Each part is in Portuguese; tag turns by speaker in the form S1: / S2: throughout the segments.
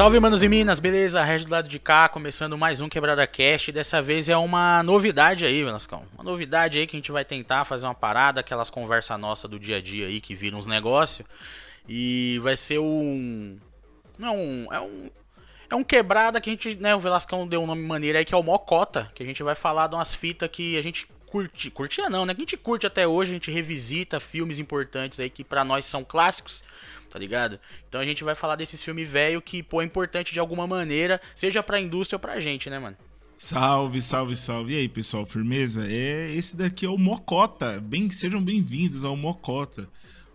S1: Salve, manos e minas, beleza? Regis do lado de cá, começando mais um Quebrada Cast. Dessa vez é uma novidade aí, Velascão. Uma novidade aí que a gente vai tentar fazer uma parada, aquelas conversas nossas do dia a dia aí que viram uns negócios. E vai ser um. Não é um. É um. É um quebrada que a gente, né, o Velascão deu um nome maneiro aí que é o Mocota, que a gente vai falar de umas fitas que a gente curtia não, né? A gente curte até hoje, a gente revisita filmes importantes aí que para nós são clássicos, tá ligado? Então a gente vai falar desses filmes velho que, pô, é importante de alguma maneira, seja pra indústria ou pra gente, né, mano?
S2: Salve, salve, salve. E aí, pessoal, firmeza? É, esse daqui é o Mocota. Bem, sejam bem-vindos ao Mocota.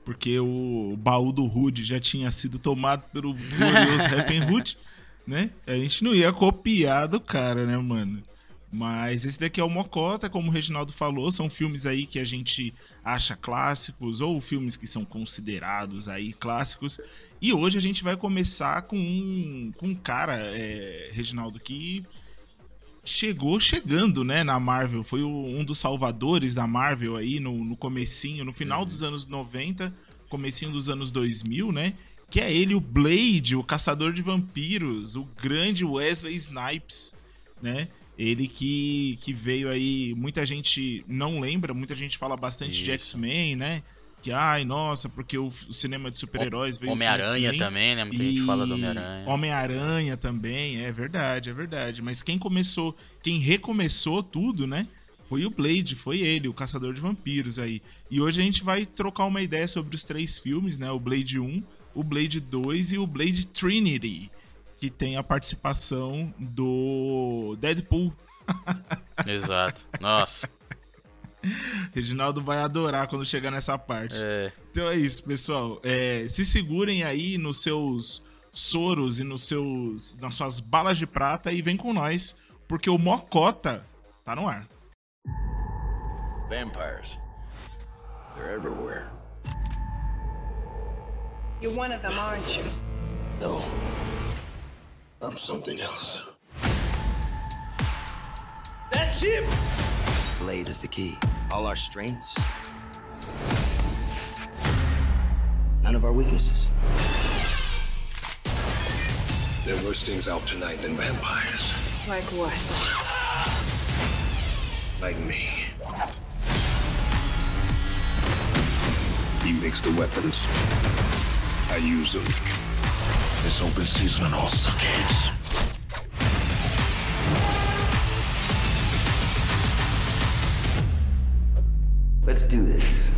S2: Porque o baú do Rude já tinha sido tomado pelo glorioso Happy Hood, né? A gente não ia copiar do cara, né, mano? Mas esse daqui é o Mocota, como o Reginaldo falou, são filmes aí que a gente acha clássicos ou filmes que são considerados aí clássicos. E hoje a gente vai começar com um, com um cara, é, Reginaldo, que chegou chegando, né, na Marvel. Foi o, um dos salvadores da Marvel aí no, no comecinho, no final uhum. dos anos 90, comecinho dos anos 2000, né? Que é ele, o Blade, o caçador de vampiros, o grande Wesley Snipes, né? Ele que, que veio aí, muita gente não lembra, muita gente fala bastante Isso. de X-Men, né? Que, ai, nossa, porque o, o cinema de super-heróis veio.
S1: Homem-Aranha também, né? Muita e... gente fala do Homem-Aranha.
S2: Homem-Aranha também, é verdade, é verdade. Mas quem começou, quem recomeçou tudo, né? Foi o Blade, foi ele, o caçador de vampiros aí. E hoje a gente vai trocar uma ideia sobre os três filmes, né? O Blade 1, o Blade 2 e o Blade Trinity que tem a participação do Deadpool.
S1: Exato. Nossa.
S2: Reginaldo vai adorar quando chegar nessa parte. É. Então é isso, pessoal. É, se segurem aí nos seus soros e nos seus, nas suas balas de prata e vem com nós, porque o Mocota tá no ar. Vampires. They're everywhere. You're one of them, aren't you? No. I'm something else. That's him! Blade is the key. All our strengths. None of our weaknesses. There are worse things out tonight than vampires. Like what? Like me. He makes the weapons. I use them. It's open season on all suckheads. Let's do this.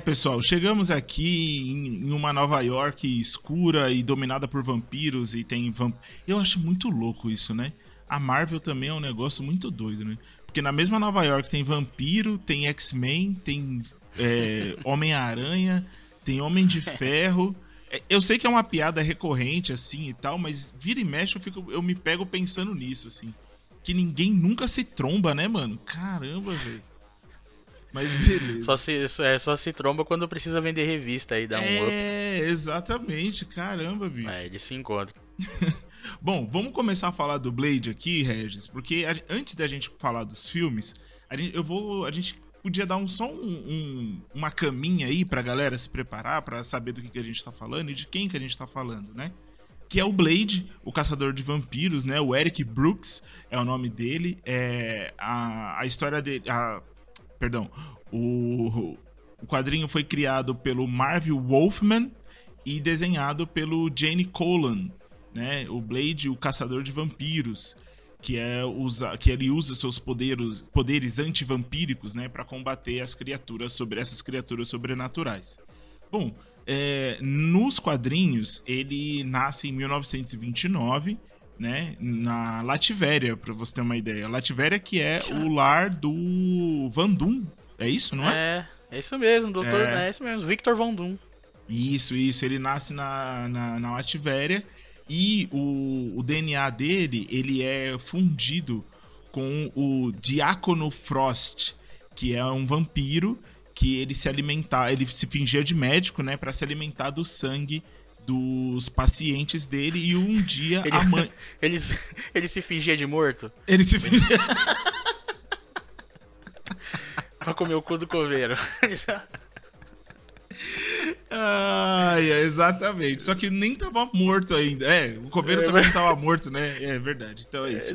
S2: Pessoal, chegamos aqui em uma Nova York escura e dominada por vampiros e tem vamp... Eu acho muito louco isso, né? A Marvel também é um negócio muito doido, né? Porque na mesma Nova York tem vampiro, tem X-Men, tem é, Homem-Aranha, tem Homem de Ferro. É, eu sei que é uma piada recorrente, assim, e tal, mas vira e mexe eu, fico, eu me pego pensando nisso, assim. Que ninguém nunca se tromba, né, mano? Caramba, velho. Mas beleza.
S1: Só se, é, só se tromba quando precisa vender revista aí, dá um
S2: é, up. É, exatamente. Caramba, bicho.
S1: É, eles se encontram.
S2: Bom, vamos começar a falar do Blade aqui, Regis, porque a, antes da gente falar dos filmes, a gente, eu vou, a gente podia dar um, só um, um, uma caminha aí pra galera se preparar para saber do que, que a gente tá falando e de quem que a gente tá falando, né? Que é o Blade, o caçador de vampiros, né? O Eric Brooks é o nome dele. É a, a história dele, a, perdão, o, o quadrinho foi criado pelo Marvel Wolfman e desenhado pelo Jane Colan, né? O Blade, o caçador de vampiros, que é usa, que ele usa seus poderes, poderes antivampíricos, né, para combater as criaturas sobre essas criaturas sobrenaturais. Bom, é, nos quadrinhos ele nasce em 1929 né, na Lativéria, para você ter uma ideia. Lativéria que é o lar do Vandum, é isso, não
S1: é? É, é isso mesmo, doutor, é, é isso mesmo, Victor Vandum.
S2: Isso, isso, ele nasce na, na, na Lativéria e o, o DNA dele, ele é fundido com o Diácono Frost, que é um vampiro que ele se alimentar, ele se fingia de médico, né, para se alimentar do sangue dos pacientes dele e um dia
S1: Ele,
S2: a mãe.
S1: ele, ele se fingia de morto
S2: Ele se.
S1: pra comer o cu do coveiro.
S2: Ai, é, exatamente. Só que nem tava morto ainda. É, o coveiro
S1: É,
S2: também
S1: mas-
S2: não tava morto, né? É verdade. Então é isso.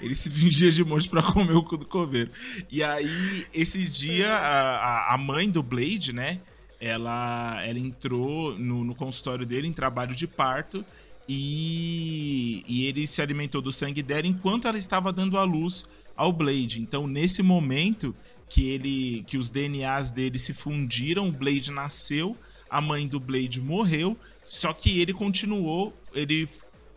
S2: Ele se fingia de morto pra comer o cu do coveiro. E aí, esse dia, a- a mãe do Blade, né? Ela, ela entrou no, no consultório dele em trabalho de parto. E, e ele se alimentou do sangue dela enquanto ela estava dando a luz ao Blade. Então, nesse momento que ele que os DNAs dele se fundiram, o Blade nasceu, a mãe do Blade morreu, só que ele continuou, ele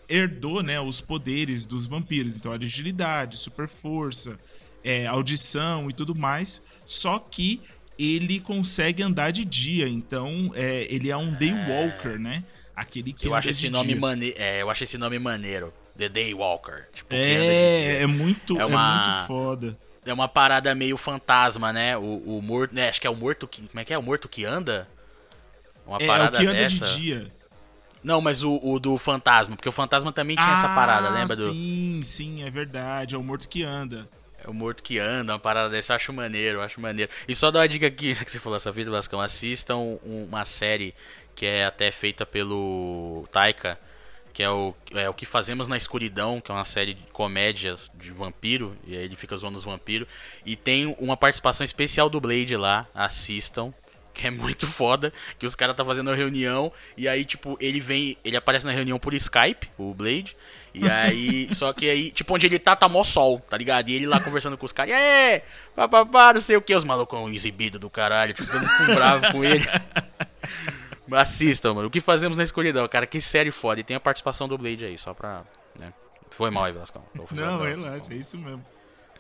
S2: herdou, né, os poderes dos vampiros, então agilidade, super força, é, audição e tudo mais, só que ele consegue andar de dia, então é, ele é um Daywalker, né? Aquele que
S1: Eu acho esse
S2: de
S1: nome
S2: dia.
S1: maneiro. É, eu acho esse nome maneiro. The Daywalker. Tipo,
S2: É, é muito,
S1: É
S2: é
S1: uma-
S2: muito foda.
S1: É uma parada meio fantasma, né? O, o morto. Né? Acho que é o morto que. Como é que é? O morto que anda? Uma
S2: É, é o
S1: parada
S2: que anda
S1: dessa.
S2: de dia.
S1: Não, mas o, o do fantasma, porque o fantasma também tinha essa parada, lembra do.
S2: Ah, Sim, sim, é verdade. É o morto que anda.
S1: É o morto que anda, uma parada dessa, eu acho maneiro, eu acho maneiro. E só dar uma dica aqui, que você falou essa vida, Vascão, assistam um- uma série que é até feita pelo Taika, que é o, é o que fazemos na escuridão, que é uma série de comédias de vampiro, e aí ele fica zoando os vampiros. E tem uma participação especial do Blade lá, assistam. Que é muito foda, que os caras tá fazendo uma reunião e aí, tipo, ele vem, ele aparece na reunião por Skype, o Blade, e aí, só que aí, tipo, onde ele tá, tá mó sol, tá ligado? E ele lá conversando com os caras, aí, papapá, não sei o que, os malucos exibidos do caralho, tipo, todo mundo bravo com ele. Assistam, mano. O que fazemos na escuridão, cara, que série foda. E tem a participação do Blade aí, só pra. Né? Foi mal aí, Velascão.
S2: Não, relaxa, é isso mesmo.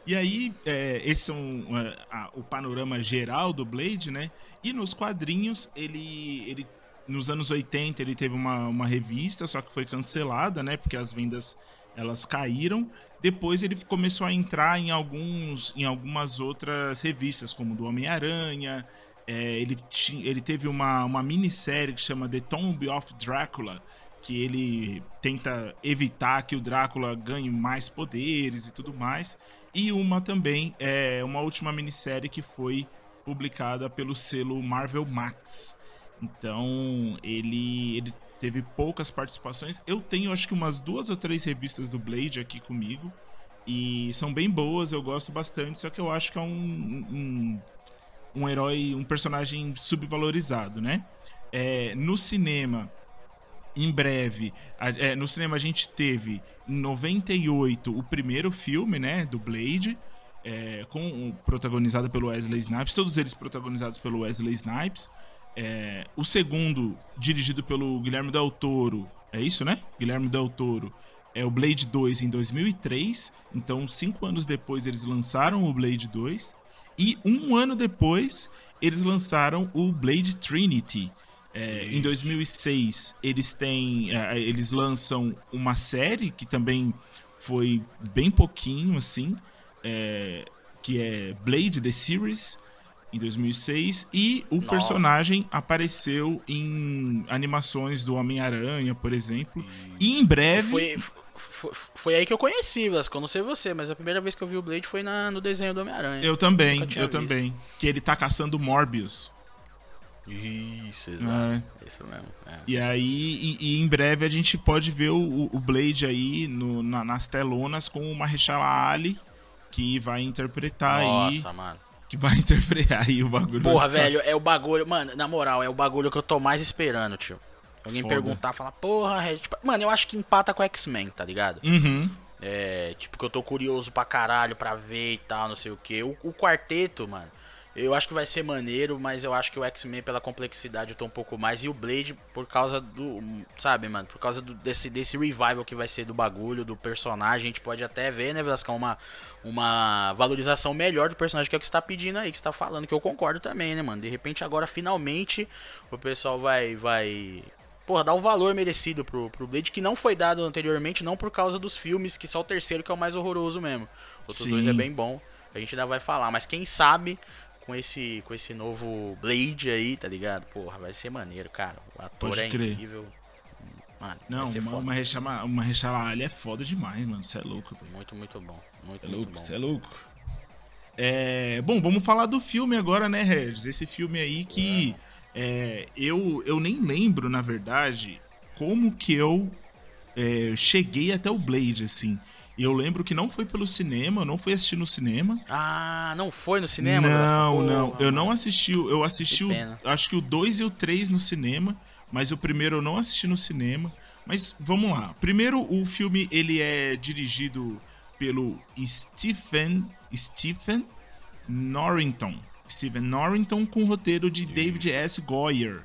S2: E aí, é, esse é um, é, o panorama geral do Blade, né? E nos quadrinhos, ele, ele nos anos 80, ele teve uma, uma revista, só que foi cancelada, né? Porque as vendas elas caíram. Depois ele começou a entrar em alguns em algumas outras revistas, como do Homem-Aranha. É, ele, ele teve uma, uma minissérie que chama The Tomb of Drácula, que ele tenta evitar que o Drácula ganhe mais poderes e tudo mais. E uma também, é uma última minissérie que foi publicada pelo selo Marvel Max. Então, ele, ele teve poucas participações. Eu tenho acho que umas duas ou três revistas do Blade aqui comigo. E são bem boas, eu gosto bastante, só que eu acho que é um, um, um herói, um personagem subvalorizado, né? É, no cinema, em breve, a- é, no cinema a gente teve em 98 o primeiro filme, né, do Blade, é, com protagonizado pelo Wesley Snipes, todos eles protagonizados pelo Wesley Snipes. É, o segundo, dirigido pelo Guilherme Del Toro, é isso, né? Guilherme Del Toro. É o Blade 2 em 2003, então cinco anos depois eles lançaram o Blade 2. E um ano depois eles lançaram o Blade Trinity. É, em 2006 eles têm, é, eles lançam uma série que também foi bem pouquinho assim, é, que é Blade the Series em 2006 e o
S1: Nossa.
S2: personagem apareceu em animações do Homem-Aranha, por exemplo. E em breve
S1: Foi, foi, foi aí que eu conheci, Velascão. Não sei você, mas a primeira vez que eu vi o Blade foi na, no desenho do Homem-Aranha.
S2: eu também, eu
S1: visto.
S2: também, que ele tá caçando Morbius.
S1: Isso, exato.
S2: É.
S1: Isso mesmo. é.
S2: E aí, e, e em breve a gente pode ver o, o Blade aí no- na- nas telonas com o Mahershala Ali, que vai interpretar aí,
S1: Nossa, mano.
S2: Que vai interpretar aí o bagulho.
S1: Porra, velho, é o bagulho. Mano, na moral, é o bagulho que eu tô mais esperando, tio. Alguém
S2: Foda.
S1: perguntar, falar, porra, Red. Tipo, mano, eu acho que empata com X-Men, tá ligado?
S2: Uhum.
S1: É, tipo, que eu tô curioso pra caralho pra ver e tal, não sei o que. O, o quarteto, mano, eu acho que vai ser maneiro, mas eu acho que o X-Men, pela complexidade, eu tô um pouco mais. E o Blade, por causa do. Sabe, mano? Por causa do- desse, desse revival que vai ser do bagulho, do personagem, a gente pode até ver, né, Velascão, uma, uma valorização melhor do personagem, que é o que você tá pedindo aí, que você tá falando, que eu concordo também, né, mano? De repente, agora, finalmente, o pessoal vai. vai porra, dar o valor merecido pro, pro Blade, que não foi dado anteriormente, não por causa dos filmes, que só o terceiro que é o mais horroroso mesmo. Outros
S2: Sim.
S1: dois é bem bom, a gente ainda vai falar, mas quem sabe com esse com esse novo Blade aí, tá ligado? Porra, vai ser maneiro, cara. O ator
S2: Pode
S1: é
S2: crer.
S1: incrível. Mano,
S2: Não, uma, uma, rechama, uma rechalalha é foda demais, mano. Você é louco, velho.
S1: Muito, muito bom. Muito,
S2: é
S1: muito
S2: louco, você é louco. É, bom, vamos falar do filme agora, né, Regis? Esse filme aí que é, eu, eu nem lembro, na verdade, como que eu é, cheguei até o Blade, assim. E eu lembro que não foi pelo cinema, eu não fui assistir no cinema.
S1: Ah, não foi no cinema?
S2: não, não. Eu não assisti. o- Eu assisti,
S1: Que
S2: o, acho que o 2 e o 3 no cinema, mas o primeiro eu não assisti no cinema. Mas vamos lá. Primeiro, o filme ele é dirigido pelo Stephen Stephen Norrington. Stephen Norrington com roteiro de David S. Goyer,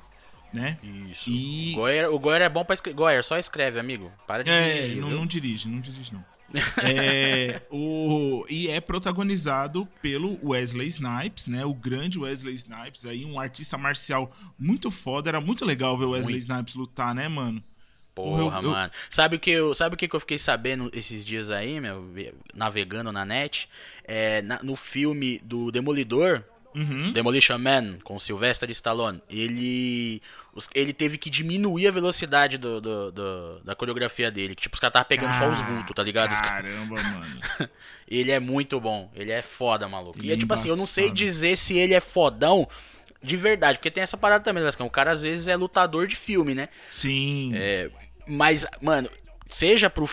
S2: né?
S1: Isso.
S2: E-
S1: O Goyer, o Goyer é bom pra escrever. Goyer, só escreve, amigo. Para de
S2: É,
S1: dirigir,
S2: não, não dirige, não dirige não. É, o, e é protagonizado pelo Wesley Snipes, né? O grande Wesley Snipes, aí um artista marcial muito foda. Era muito legal ver o Wesley
S1: Muito.
S2: Snipes lutar, né, mano?
S1: Porra,
S2: eu- eu-
S1: mano. Sabe o que eu, sabe o que eu fiquei sabendo esses dias aí, meu, ve- navegando na net? É, na- no filme do Demolidor,
S2: Uhum.
S1: Demolition Man, com Sylvester Stallone, ele ele teve que diminuir a velocidade do, do- do- da coreografia dele, que tipo, os caras estavam pegando só os vultos, tá ligado?
S2: Caramba, mano.
S1: Ele é muito bom, ele é foda, maluco. E é tipo assim, eu não sei
S2: Embaçado.
S1: dizer se ele é fodão de verdade, porque tem essa parada também, Lascão. O cara às vezes é lutador de filme, né?
S2: Sim.
S1: É, mas, mano, seja pro,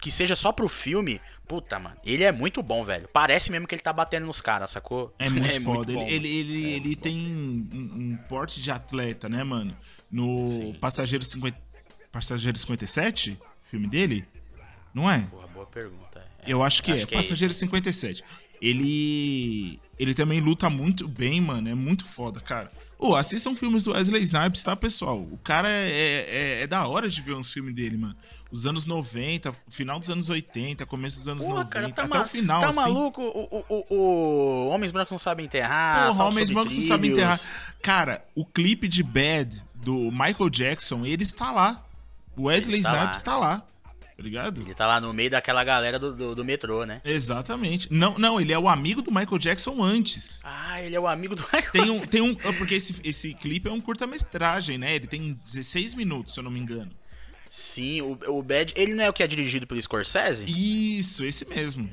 S1: que seja só pro filme, puta, mano, ele é muito bom, velho. Parece mesmo que ele tá batendo nos caras, sacou?
S2: É muito foda.
S1: bom,
S2: ele ele, ele,
S1: É
S2: ele
S1: muito
S2: tem um, um porte de atleta, né, mano? No
S1: Sim.
S2: Passageiro 50, Passageiro 57, filme dele? Não é?
S1: Porra, boa pergunta. é.
S2: Eu acho que
S1: Acho
S2: é.
S1: que é
S2: Passageiro 57. Ele. Ele também luta muito bem, mano. É muito foda, cara. Ô, assistam filmes do Wesley Snipes, tá, pessoal? O cara é, é, é da hora de ver uns filmes dele, mano. Os anos 90, final dos anos 80, começo dos anos
S1: Porra,
S2: 90,
S1: cara, tá,
S2: até o final,
S1: tá
S2: assim.
S1: maluco? O, o, o, Homens Brancos não sabem enterrar.
S2: Porra, Homens Brancos não sabem enterrar. Cara, o clipe de Bad do Michael Jackson, ele está lá. O Wesley
S1: está
S2: Snipes
S1: lá.
S2: está lá. Tá ligado?
S1: Ele tá lá no meio daquela galera do, do, do metrô, né?
S2: Exatamente. Não, não, ele é o amigo do Michael Jackson antes.
S1: Ah, ele é o amigo do Michael.
S2: Tem um, tem um, porque esse, esse clipe é um curta-metragem, né? Ele tem 16 minutos, se eu não me engano.
S1: Sim, o, o Bad, ele não é o que é dirigido pelo Scorsese?
S2: Isso, esse mesmo.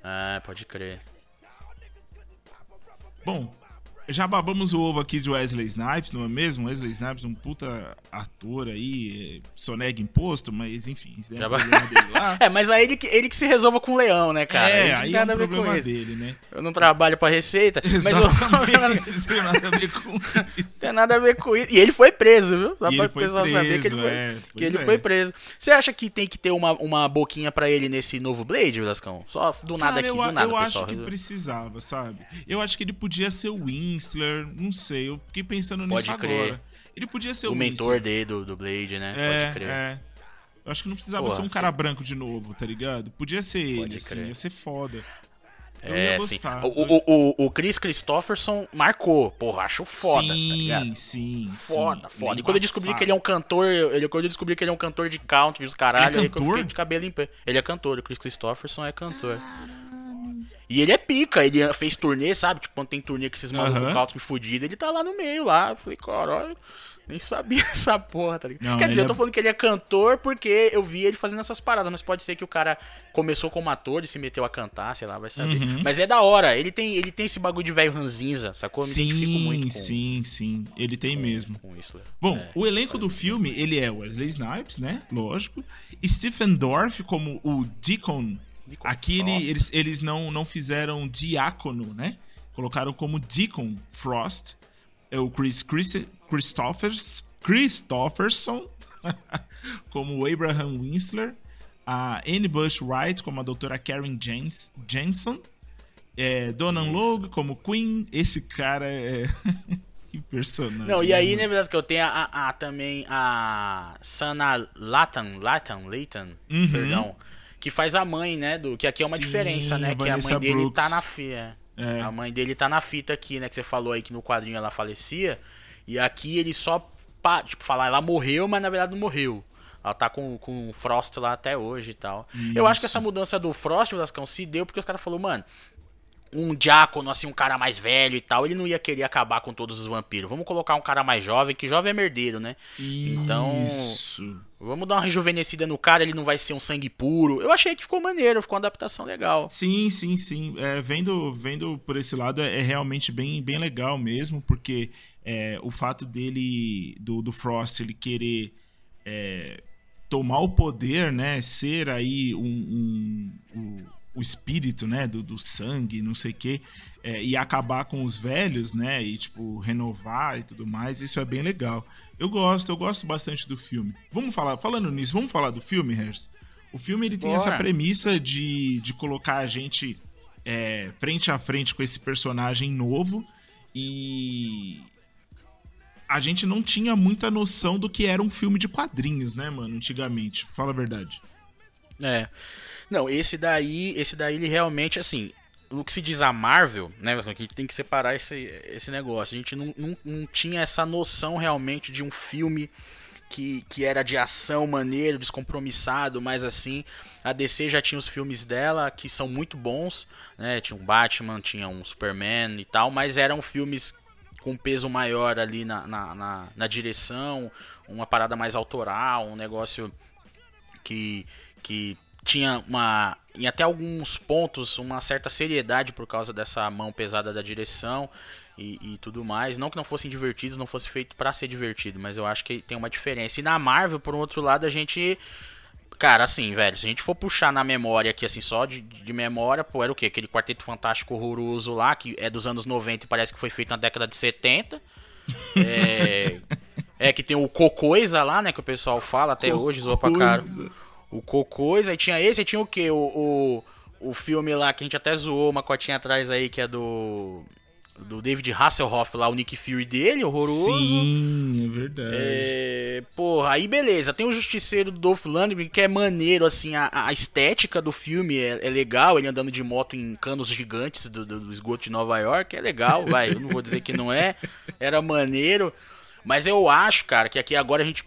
S1: Ah, pode crer.
S2: Bom, já babamos o ovo aqui de Wesley Snipes, não é mesmo? Wesley Snipes, um puta ator aí, é, sonega imposto, mas enfim, é
S1: Já ba-
S2: problema dele lá.
S1: É, mas aí ele, que- ele que se resolva com o leão, né, cara?
S2: é, aí
S1: tem
S2: é um
S1: nada a ver com
S2: problema dele, né?
S1: Eu não trabalho pra receita, mas eu
S2: Exatamente, não tem nada a ver com isso.
S1: tem nada a ver com isso. E ele foi preso, viu? Só
S2: E
S1: pra o pessoal saber que ele foi,
S2: é,
S1: que ele
S2: é.
S1: foi preso. Você acha que tem que ter uma, uma boquinha pra ele nesse novo Blade, Lascão? Só do nada
S2: Cara,
S1: aqui,
S2: eu,
S1: do nada,
S2: eu acho
S1: pessoal.
S2: que precisava, sabe? Eu acho que ele podia ser o Winsler, não sei, eu fiquei pensando
S1: Pode
S2: nisso
S1: crer.
S2: agora. Ele podia ser o,
S1: o mentor dele do, do Blade, né?
S2: É,
S1: Pode crer.
S2: é. Eu acho que não precisava
S1: Porra,
S2: ser um cara branco de novo, tá ligado? Podia ser ele,
S1: Pode
S2: assim,
S1: crer.
S2: ia ser foda. Eu
S1: É,
S2: ia
S1: sim.
S2: gostar.
S1: O, o, o, o Chris Christopherson marcou. Porra, acho foda, tá ligado?
S2: sim, sim,
S1: Foda,
S2: sim.
S1: foda.
S2: Ele
S1: E quando eu descobri que ele é um cantor, ele, quando eu descobri que ele é um cantor de country, os caralho,
S2: Ele é
S1: que eu
S2: cantor?
S1: fiquei de cabelo em pé. Ele é cantor, o Chris Christopherson é cantor. E ele é pica, ele fez turnê, sabe? Tipo, quando tem turnê com esses malucos country fudidos, ele tá lá no meio lá. Eu falei, caralho, nem sabia essa porra, tá ligado?
S2: Não,
S1: Quer dizer, eu tô
S2: é-
S1: falando que ele é cantor porque eu vi ele fazendo essas paradas, mas pode ser que o cara começou como ator e se meteu a cantar, sei lá, vai saber.
S2: Uhum.
S1: Mas é da hora, ele tem, ele tem esse bagulho de velho ranzinza, sacou? Eu me identifico muito
S2: Sim,
S1: com,
S2: sim, sim. Ele tem mesmo.
S1: com isso. né?
S2: Bom,
S1: É.
S2: o elenco do filme, ele é Wesley Snipes, né? Lógico. Stephen Dorff como o Deacon. Aqui ele- eles, eles não, não fizeram diácono, né? Colocaram como Deacon Frost. É o Chris, Chris Christophers, Christopherson como Abraham Winsler. A Anne Bush Wright como a doutora Karen Jens, Jensen. É, Donan Logue como Queen. Esse cara é... que personagem.
S1: Não, e aí,
S2: mano?
S1: né, beleza, que eu tenho a, a- a- também a Sana Latan, Latan, Leighton,
S2: Uhum.
S1: perdão, que faz a mãe, né, do que aqui é uma
S2: Sim,
S1: diferença, né, que a mãe dele
S2: Brooks.
S1: tá na fita.
S2: É.
S1: A mãe dele tá na fita aqui, né, que você falou aí que no quadrinho ela falecia, e aqui ele só, tipo, falar, ela morreu, mas na verdade não morreu. Ela tá com, com o Frost lá até hoje e tal. Eu acho que essa mudança do Frost, Lascão, se deu porque os caras falaram, mano, um diácono, assim, um cara mais velho e tal, ele não ia querer acabar com todos os vampiros. Vamos colocar um cara mais jovem, que jovem é merdeiro, né? Então,
S2: Isso.
S1: vamos dar uma rejuvenescida no cara, ele não vai ser um sangue puro. Eu achei que ficou maneiro, ficou uma adaptação legal.
S2: Sim, sim, sim. É, vendo, vendo por esse lado é, é realmente bem, bem legal mesmo, porque é, o fato dele, do, do Frost, ele querer é, tomar o poder, né? Ser aí um, um, um o espírito, né, do, do sangue, não sei o quê, é, e acabar com os velhos, né, e tipo renovar e tudo mais, isso é bem legal. Eu gosto, eu gosto bastante do filme. Vamos falar, falando nisso, vamos falar do filme, Hers? O filme ele tem
S1: Bora.
S2: essa premissa de, de colocar a gente é, frente a frente com esse personagem novo e a gente não tinha muita noção do que era um filme de quadrinhos, né, mano, antigamente. Fala a verdade.
S1: É. Não, esse daí, esse daí ele realmente, assim, no que se diz a Marvel, né, a gente tem que separar esse, esse negócio. A gente não, não, não tinha essa noção realmente de um filme que, que era de ação maneiro, descompromissado, mas assim, a DC já tinha os filmes dela que são muito bons, né? Tinha um Batman, tinha um Superman e tal, mas eram filmes com peso maior ali na, na, na, na direção, uma parada mais autoral, um negócio que, que tinha uma em até alguns pontos uma certa seriedade por causa dessa mão pesada da direção e, e tudo mais. Não que não fossem divertidos, não fosse feito para ser divertido, mas eu acho que tem uma diferença. E na Marvel, por um outro lado, a gente Cara, assim, velho, se a gente for puxar na memória aqui, assim, só de, de memória, pô, era o quê? Aquele Quarteto Fantástico horroroso lá, que é dos anos 90 e parece que foi feito na década de 70. É, é que tem o Cocoisa lá, né, que o pessoal fala até hoje, zoa pra cara. O Cocoisa, aí tinha esse, aí tinha o quê? O, o, o filme lá que a gente até zoou uma cotinha atrás aí, que é do. Do David Hasselhoff lá, o Nick Fury dele, horroroso.
S2: Sim, é verdade.
S1: É, porra, aí beleza. Tem o Justiceiro do Dolph Lundgren, que é maneiro, assim, a, a estética do filme é, é legal. Ele andando de moto em canos gigantes do, do, do esgoto de Nova York, é legal, vai. Eu não vou dizer que não é. Era maneiro. Mas eu acho, cara, que aqui agora a gente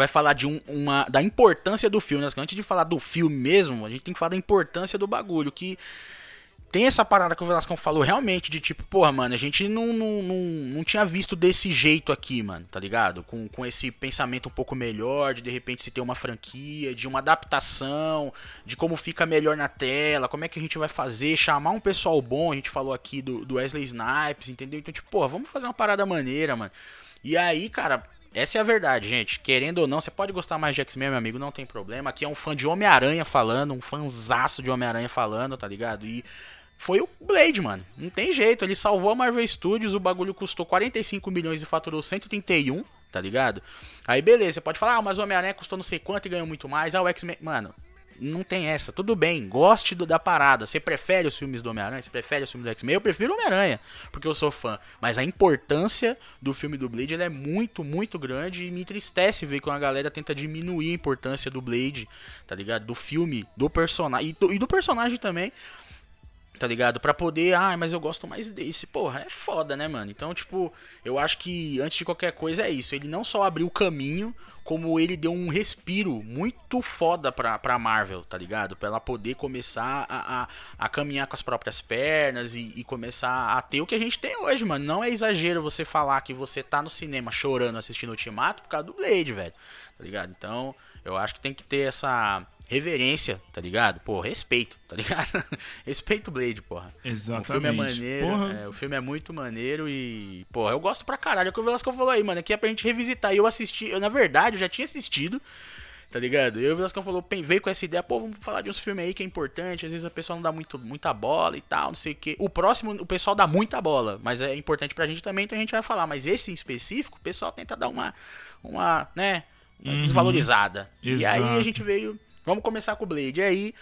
S1: vai falar de um, uma da importância do filme. Né? Antes de falar do filme mesmo, a gente tem que falar da importância do bagulho. Que tem essa parada que o Velascão falou realmente de tipo, porra, mano, a gente não, não, não, não tinha visto desse jeito aqui, mano, tá ligado? Com, com esse pensamento um pouco melhor, de de repente se ter uma franquia, de uma adaptação, de como fica melhor na tela, como é que a gente vai fazer, chamar um pessoal bom, a gente falou aqui do, do Wesley Snipes, entendeu? Então, tipo, porra, vamos fazer uma parada maneira, mano. E aí, cara, essa é a verdade, gente. Querendo ou não, você pode gostar mais de X-Men, meu amigo, não tem problema. Aqui é um fã de Homem-Aranha falando, um fãzaço de Homem-Aranha falando, tá ligado? E foi o Blade, mano. Não tem jeito. Ele salvou a Marvel Studios, o bagulho custou 45 milhões e faturou 131, tá ligado? Aí beleza, você pode falar, ah, mas o Homem-Aranha custou não sei quanto e ganhou muito mais. Ah, o X-Men. Mano, não tem essa. Tudo bem, goste do, da parada. Você prefere os filmes do Homem-Aranha? Você prefere os filmes do X-Men? Eu prefiro Homem-Aranha, porque eu sou fã. Mas a importância do filme do Blade é muito, muito grande e me entristece ver que a galera tenta diminuir a importância do Blade, tá ligado? Do filme, do personagem. E e do personagem também tá ligado? Pra poder, ah, mas eu gosto mais desse. Porra, é foda, né, mano? Então, tipo, eu acho que antes de qualquer coisa é isso. Ele não só abriu o caminho, como ele deu um respiro muito foda pra, pra Marvel, tá ligado? Pra ela poder começar a, a, a caminhar com as próprias pernas e, e, começar a ter o que a gente tem hoje, mano. Não é exagero você falar que você tá no cinema chorando assistindo Ultimato por causa do Blade, velho. Tá ligado? Então, eu acho que tem que ter essa reverência, tá ligado? Pô, respeito, tá ligado? respeito o Blade, porra.
S2: Exatamente.
S1: O filme é maneiro, é, o filme é muito maneiro e, porra, eu gosto pra caralho. É o que o Velasco falou aí, mano, aqui é pra gente revisitar. E eu assisti, eu na verdade, eu já tinha assistido, tá ligado? E o Velasco falou, veio com essa ideia, pô, vamos falar de uns filmes aí que é importante, às vezes a pessoa não dá muito, muita bola e tal, não sei o que. O próximo, o pessoal dá muita bola, mas é importante pra gente também, então a gente vai falar. Mas esse em específico, o pessoal tenta dar uma, uma, né, uhum. desvalorizada. Exato. E aí a gente veio Vamos começar com o Blade. E aí,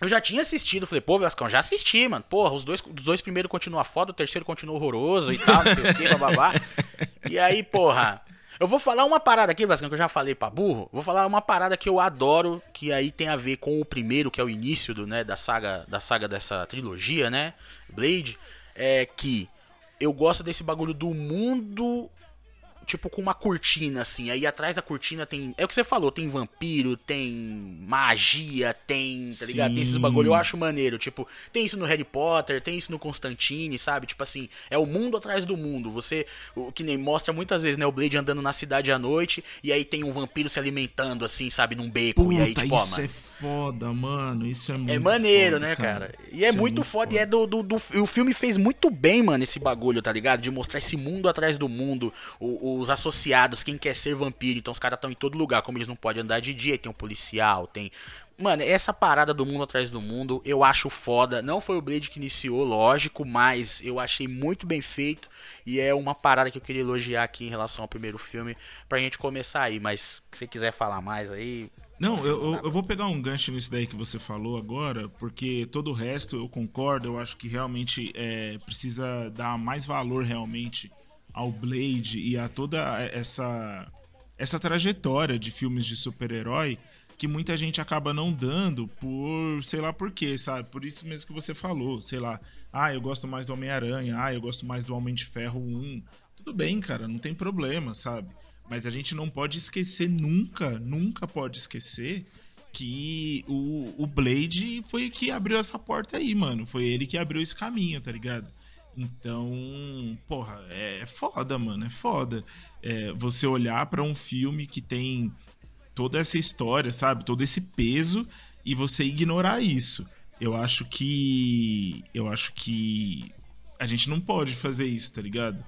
S1: eu já tinha assistido, falei, pô, Velascão, já assisti, mano. Porra, os dois, os dois primeiros continuam foda, o terceiro continua horroroso e tal, não sei o que, bababá. E aí, porra. Eu vou falar uma parada aqui, Velascão, que eu já falei pra burro. Vou falar uma parada que eu adoro, que aí tem a ver com o primeiro, que é o início do, né, da saga, da saga dessa trilogia, né? Blade. É que eu gosto desse bagulho do mundo tipo com uma cortina assim. Aí atrás da cortina tem, é o que você falou, tem vampiro, tem magia, tem, tá ligado? Tem esses bagulho, eu acho maneiro, tipo, tem isso no Harry Potter, tem isso no Constantine, sabe? Tipo assim, é o mundo atrás do mundo. Você, o que nem mostra muitas vezes, né, o Blade andando na cidade à noite e aí tem um vampiro se alimentando assim, sabe, num beco
S2: Puta,
S1: e aí tipo, ó,
S2: isso
S1: mano,
S2: é foda, mano. Isso é muito
S1: é maneiro,
S2: foda,
S1: né, cara?
S2: cara?
S1: E é
S2: Isso
S1: muito foda, e é do, do, do- O filme fez muito bem, mano, esse bagulho, tá ligado? De mostrar esse mundo atrás do mundo, o- os associados, quem quer ser vampiro. Então os caras estão em todo lugar, como eles não podem andar de dia, tem um policial, tem. Mano, essa parada do mundo atrás do mundo, eu acho foda. Não foi o Blade que iniciou, lógico, mas eu achei muito bem feito. E é uma parada que eu queria elogiar aqui em relação ao primeiro filme, pra gente começar aí. Mas se você quiser falar mais aí,
S2: Não, eu, eu, vou pegar um gancho nisso daí que você falou agora, porque todo o resto eu concordo, eu acho que realmente é, precisa dar mais valor realmente ao Blade e a toda essa, essa trajetória de filmes de super-herói que muita gente acaba não dando por, sei lá por quê, sabe? Por isso mesmo que você falou, sei lá, ah, eu gosto mais do Homem-Aranha, ah, eu gosto mais do Homem de Ferro 1. Tudo bem, cara, não tem problema, sabe? Mas a gente não pode esquecer nunca, nunca pode esquecer que o, o Blade foi que abriu essa porta aí, mano. Foi ele que abriu esse caminho, tá ligado? Então, porra, é foda, mano, é foda. É, você olhar pra um filme que tem toda essa história, sabe? Todo esse peso e você ignorar isso. Eu acho que. Eu acho que. A gente não pode fazer isso, tá ligado?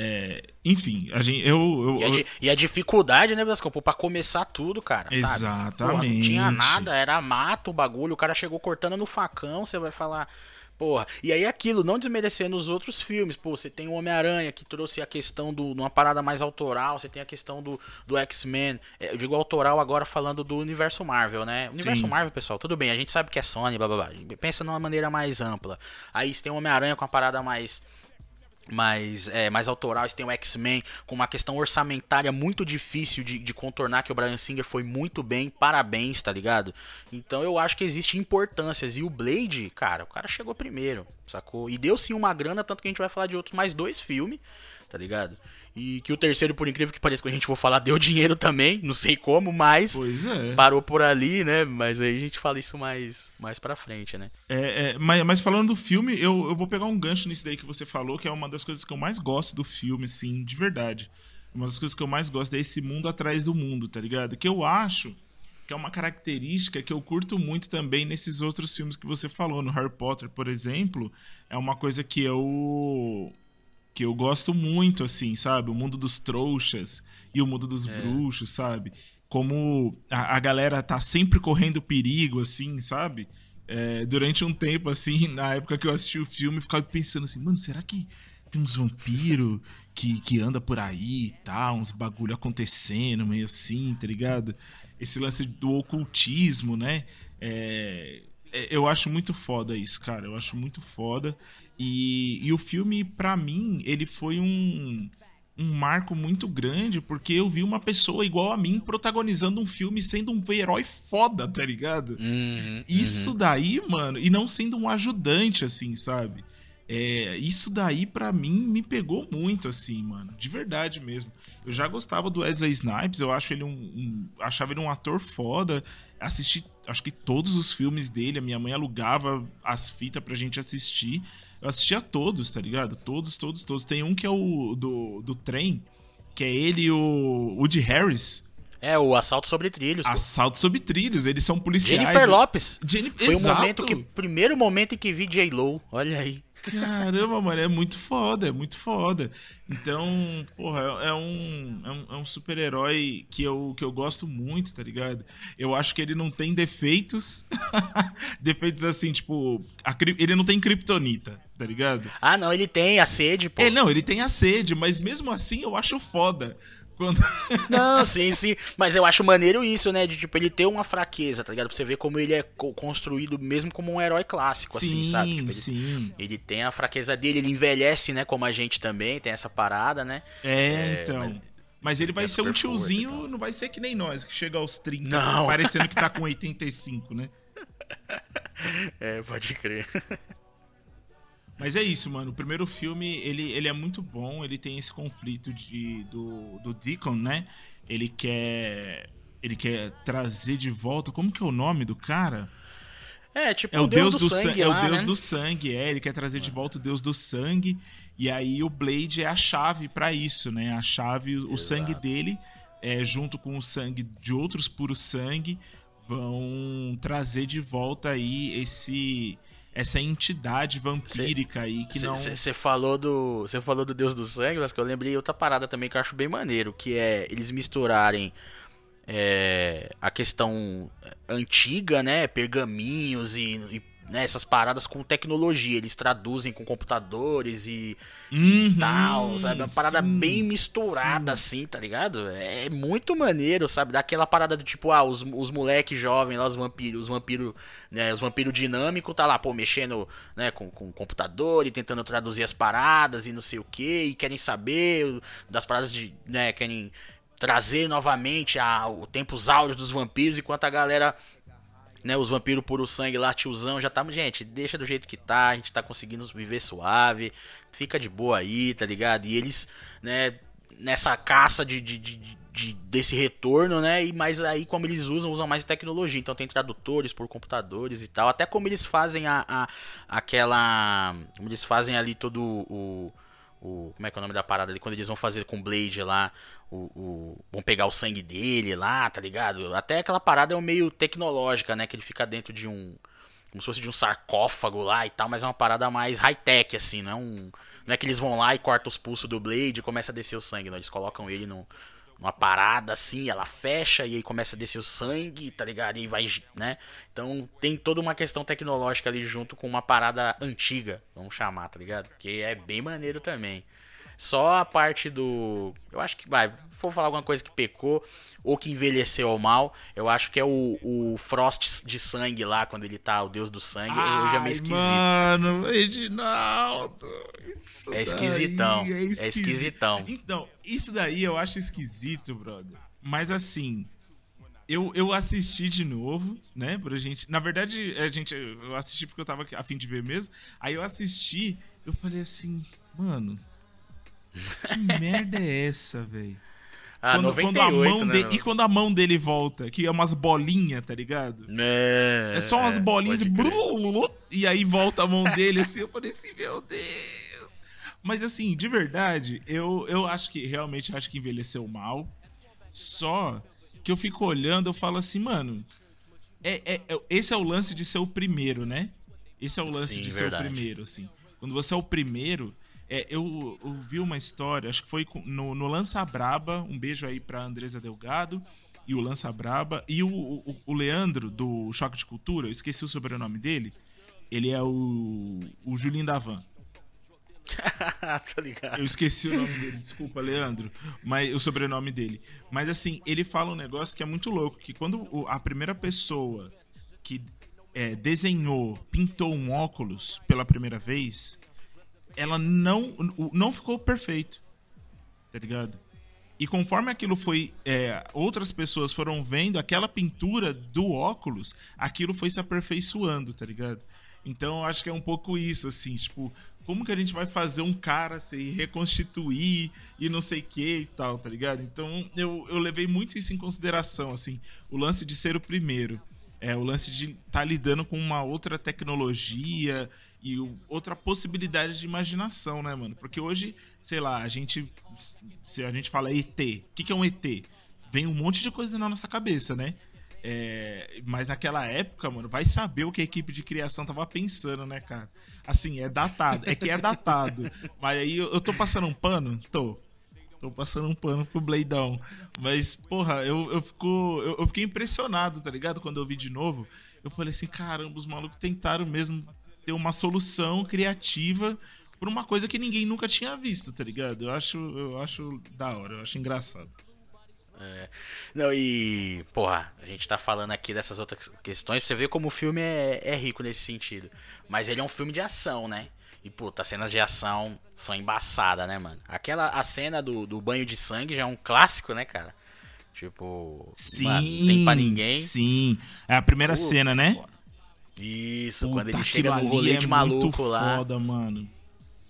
S2: É, enfim, a gente, eu, eu,
S1: E a, e a dificuldade, né, Blascão? Pô, Pra começar tudo, cara. Sabe? Porra, não tinha
S2: Exatamente.
S1: nada, era mato o bagulho. O cara chegou cortando no facão, você vai falar. Porra, e aí aquilo, não desmerecendo os outros filmes, pô, você tem o Homem-Aranha que trouxe a questão de uma parada mais autoral, você tem a questão do, do X-Men, é, eu digo autoral agora falando do universo Marvel, né? Universo
S2: Sim.
S1: Marvel, pessoal, tudo bem, a gente sabe que é Sony, blá blá blá, pensa numa maneira mais ampla. Aí você tem o Homem-Aranha com a parada mais mais, é, mais autoral, você tem o X-Men com uma questão orçamentária muito difícil de, de contornar, que o Brian Singer foi muito bem, parabéns, tá ligado? Então eu acho que existe importâncias, e o Blade, cara, o cara chegou primeiro, sacou? E deu sim uma grana, tanto que a gente vai falar de outros mais dois filmes, tá ligado? E que o terceiro, por incrível que pareça, quando a gente for falar, deu dinheiro também, não sei como, mas
S2: Pois é.
S1: parou por ali, né? Mas aí a gente fala isso mais, mais pra frente, né?
S2: É, é, mas, mas falando do filme, eu, eu vou pegar um gancho nisso daí que você falou, que é uma das coisas que eu mais gosto do filme, assim, de verdade. Uma das coisas que eu mais gosto é esse mundo atrás do mundo, tá ligado? Que eu acho que é uma característica que eu curto muito também nesses outros filmes que você falou. No Harry Potter, por exemplo, é uma coisa que eu que eu gosto muito, assim, sabe? O mundo dos trouxas e o mundo dos bruxos, sabe? Como a, a galera tá sempre correndo perigo, assim, sabe? É, durante um tempo, assim, na época que eu assisti o filme, eu ficava pensando assim, mano, será que tem uns vampiros que, que anda por aí e tal, uns bagulho acontecendo, meio assim, tá ligado? Esse lance do ocultismo, né? É, é, eu acho muito foda isso, cara. Eu acho muito foda. E, e o filme, pra mim, ele foi um, um marco muito grande, porque eu vi uma pessoa igual a mim protagonizando um filme sendo um herói foda, tá ligado?
S1: Uhum,
S2: Isso daí, mano, e não sendo um ajudante, assim, sabe? É, isso daí, pra mim, me pegou muito, assim, mano. De verdade mesmo. Eu já gostava do Wesley Snipes, eu acho ele um, um- achava ele um ator foda. Assisti, acho que todos os filmes dele, a minha mãe alugava as fitas pra gente assistir. Eu assistia todos, tá ligado? Todos, todos, todos. Tem um que é o do, do trem, que é ele e o Woody Harris.
S1: É, o assalto sobre trilhos. pô.
S2: Assalto sob trilhos, eles são policiais.
S1: Jennifer Lopes.
S2: Jenni-
S1: Foi o
S2: Exato.
S1: momento que. Primeiro momento em que vi J-Lo. Olha aí.
S2: Caramba, mano, é muito foda, é muito foda. Então, porra, é, é um, é um, é um super-herói que eu, que eu gosto muito, tá ligado? Eu acho que ele não tem defeitos. defeitos assim, tipo, a ele não tem kryptonita, tá ligado?
S1: Ah, não, ele tem a sede, pô.
S2: É, não, ele tem a sede, mas mesmo assim eu acho foda. Quando...
S1: Não, sim, sim. Mas eu acho maneiro isso, né? De tipo, ele ter uma fraqueza, tá ligado? Pra você ver como ele é co- construído mesmo como um herói clássico, assim,
S2: sim,
S1: sabe? Tipo, ele,
S2: sim.
S1: ele tem a fraqueza dele, ele envelhece, né? Como a gente também, tem essa parada, né?
S2: É,
S1: É,
S2: então.
S1: mas-
S2: Mas ele vai
S1: tem
S2: ser um
S1: força
S2: tiozinho, não vai ser que nem nós, que chega aos 30,
S1: Não.
S2: parecendo que tá com 85, né?
S1: É, pode crer.
S2: Mas é isso, mano. O primeiro filme, ele, ele é muito bom. Ele tem esse conflito de, do, do Deacon, né? Ele quer. Ele quer trazer de volta. Como que é o nome do cara?
S1: É, tipo é o Deus, Deus do, sangue.
S2: é
S1: lá,
S2: o Deus
S1: né?
S2: do sangue, é. Ele quer trazer de volta o Deus do sangue. E aí o Blade é a chave para isso, né? A chave, o Exato. sangue dele, é, junto com o sangue de outros puros sangue, vão trazer de volta aí esse essa entidade vampírica cê, aí que
S1: cê,
S2: não.
S1: Você falou do. Você falou do Deus do Sangue, mas que eu lembrei outra parada também que eu acho bem maneiro, que é eles misturarem é, a questão antiga, né? Pergaminhos e, e né, essas paradas com tecnologia. Eles traduzem com computadores e,
S2: uhum,
S1: tal, sabe? Uma parada sim, bem misturada, sim. assim, tá ligado? É muito maneiro, sabe? Daquela parada do tipo, ah, os, os moleques jovens lá, os vampiros, os vampiros, né, os vampiros dinâmicos, tá lá, pô, mexendo, né, com, com computador e tentando traduzir as paradas e não sei o que, e querem saber das paradas de, né, querem trazer novamente a, o tempos áureos dos vampiros, enquanto a galera né, os vampiros puro sangue lá, tiozão, já tá. Gente, deixa do jeito que tá, a gente tá conseguindo viver suave, fica de boa aí, tá ligado? E eles, né, nessa caça de, de, de, de, desse retorno, né? E mais aí como eles usam, usam mais tecnologia. Então tem tradutores por computadores e tal. Até como eles fazem a, a aquela. Como eles fazem ali todo o. o como é que é o nome da parada ali? Quando eles vão fazer com Blade lá o, o, vão pegar o sangue dele lá, tá ligado? Até aquela parada é um meio tecnológica, né? Que ele fica dentro de um. Como se fosse de um sarcófago lá e tal, mas é uma parada mais high-tech, assim, não é um. Não é que eles vão lá e cortam os pulsos do Blade e começa a descer o sangue, não. Eles colocam ele no, numa parada assim, ela fecha e aí começa a descer o sangue, tá ligado? E vai, né? Então tem toda uma questão tecnológica ali junto com uma parada antiga, vamos chamar, tá ligado? Que é bem maneiro também. Só a parte do. Eu acho que vai. Vou falar alguma coisa que pecou ou que envelheceu mal. Eu acho que é o, o Frost de sangue lá, quando ele tá, o deus do sangue. Ai, eu já meio esquisito.
S2: Mano, Reginaldo.
S1: Isso é esquisitão. É, esquisito. é esquisitão.
S2: Então, isso daí eu acho esquisito, brother. Mas assim, eu, eu assisti de novo, né? Pra gente. Na verdade, a gente, eu assisti porque eu tava a fim de ver mesmo. Aí eu assisti, eu falei assim, mano, que merda é essa, velho?
S1: Ah, quando, 98, quando a mão
S2: né,
S1: de...
S2: E quando a mão dele volta, que é umas bolinhas, tá ligado?
S1: É,
S2: é só umas é, bolinhas de. E aí volta a mão dele assim, eu falei assim, meu Deus. Mas assim, de verdade, eu, eu acho que realmente acho que envelheceu mal. Só que eu fico olhando, eu falo assim, mano. É, é, é esse é o lance de ser o primeiro, né? Esse é o lance
S1: Sim,
S2: de
S1: verdade.
S2: ser o primeiro, assim. Quando você é o primeiro, é, eu, eu, vi uma história, acho que foi no, no Lança Braba. Um beijo aí pra Andresa Delgado e o Lança Braba. E o, o, o, Leandro, do Choque de Cultura, eu esqueci o sobrenome dele. Ele é o, o Julinho Davan.
S1: tá ligado.
S2: Eu esqueci o nome dele, desculpa, Leandro. Mas o sobrenome dele. Mas assim, ele fala um negócio que é muito louco: que quando a primeira pessoa que é, desenhou, pintou um óculos pela primeira vez, ela não, não ficou perfeito. Tá ligado? E conforme aquilo foi. É, outras pessoas foram vendo aquela pintura do óculos, aquilo foi se aperfeiçoando, tá ligado? Então eu acho que é um pouco isso, assim, tipo, como que a gente vai fazer um cara se reconstituir e não sei o que e tal, tá ligado? Então eu, eu levei muito isso em consideração, assim, o lance de ser o primeiro. É, o lance de estar tá lidando com uma outra tecnologia e outra possibilidade de imaginação, né, mano? Porque hoje, sei lá, a gente. Se a gente fala ET, o que, que é um ET? Vem um monte de coisa na nossa cabeça, né? É, mas naquela época, mano, vai saber o que a equipe de criação tava pensando, né, cara? Assim, é datado. É que é datado. mas aí eu, eu tô passando um pano? Tô. Tô passando um pano pro Bladeão. Mas, porra, eu, eu, fico, eu, eu fiquei impressionado, tá ligado? Quando eu vi de novo. Eu falei assim, caramba, os malucos tentaram mesmo ter uma solução criativa por uma coisa que ninguém nunca tinha visto, tá ligado? Eu acho, eu acho da hora, eu acho engraçado.
S1: É. Não, e. Porra, a gente tá falando aqui dessas outras questões pra você ver como o filme é, é rico nesse sentido. Mas ele é um filme de ação, né? E, puta, as cenas de ação são embaçadas, né, mano? Aquela a cena do, do banho de sangue já é um clássico, né, cara? Tipo.
S2: Sim. Mano, tem pra ninguém. Sim. É a primeira cena, né? Porra.
S1: Isso,
S2: Puta,
S1: quando ele chega no rolê de
S2: é
S1: maluco
S2: muito
S1: lá.
S2: foda, mano.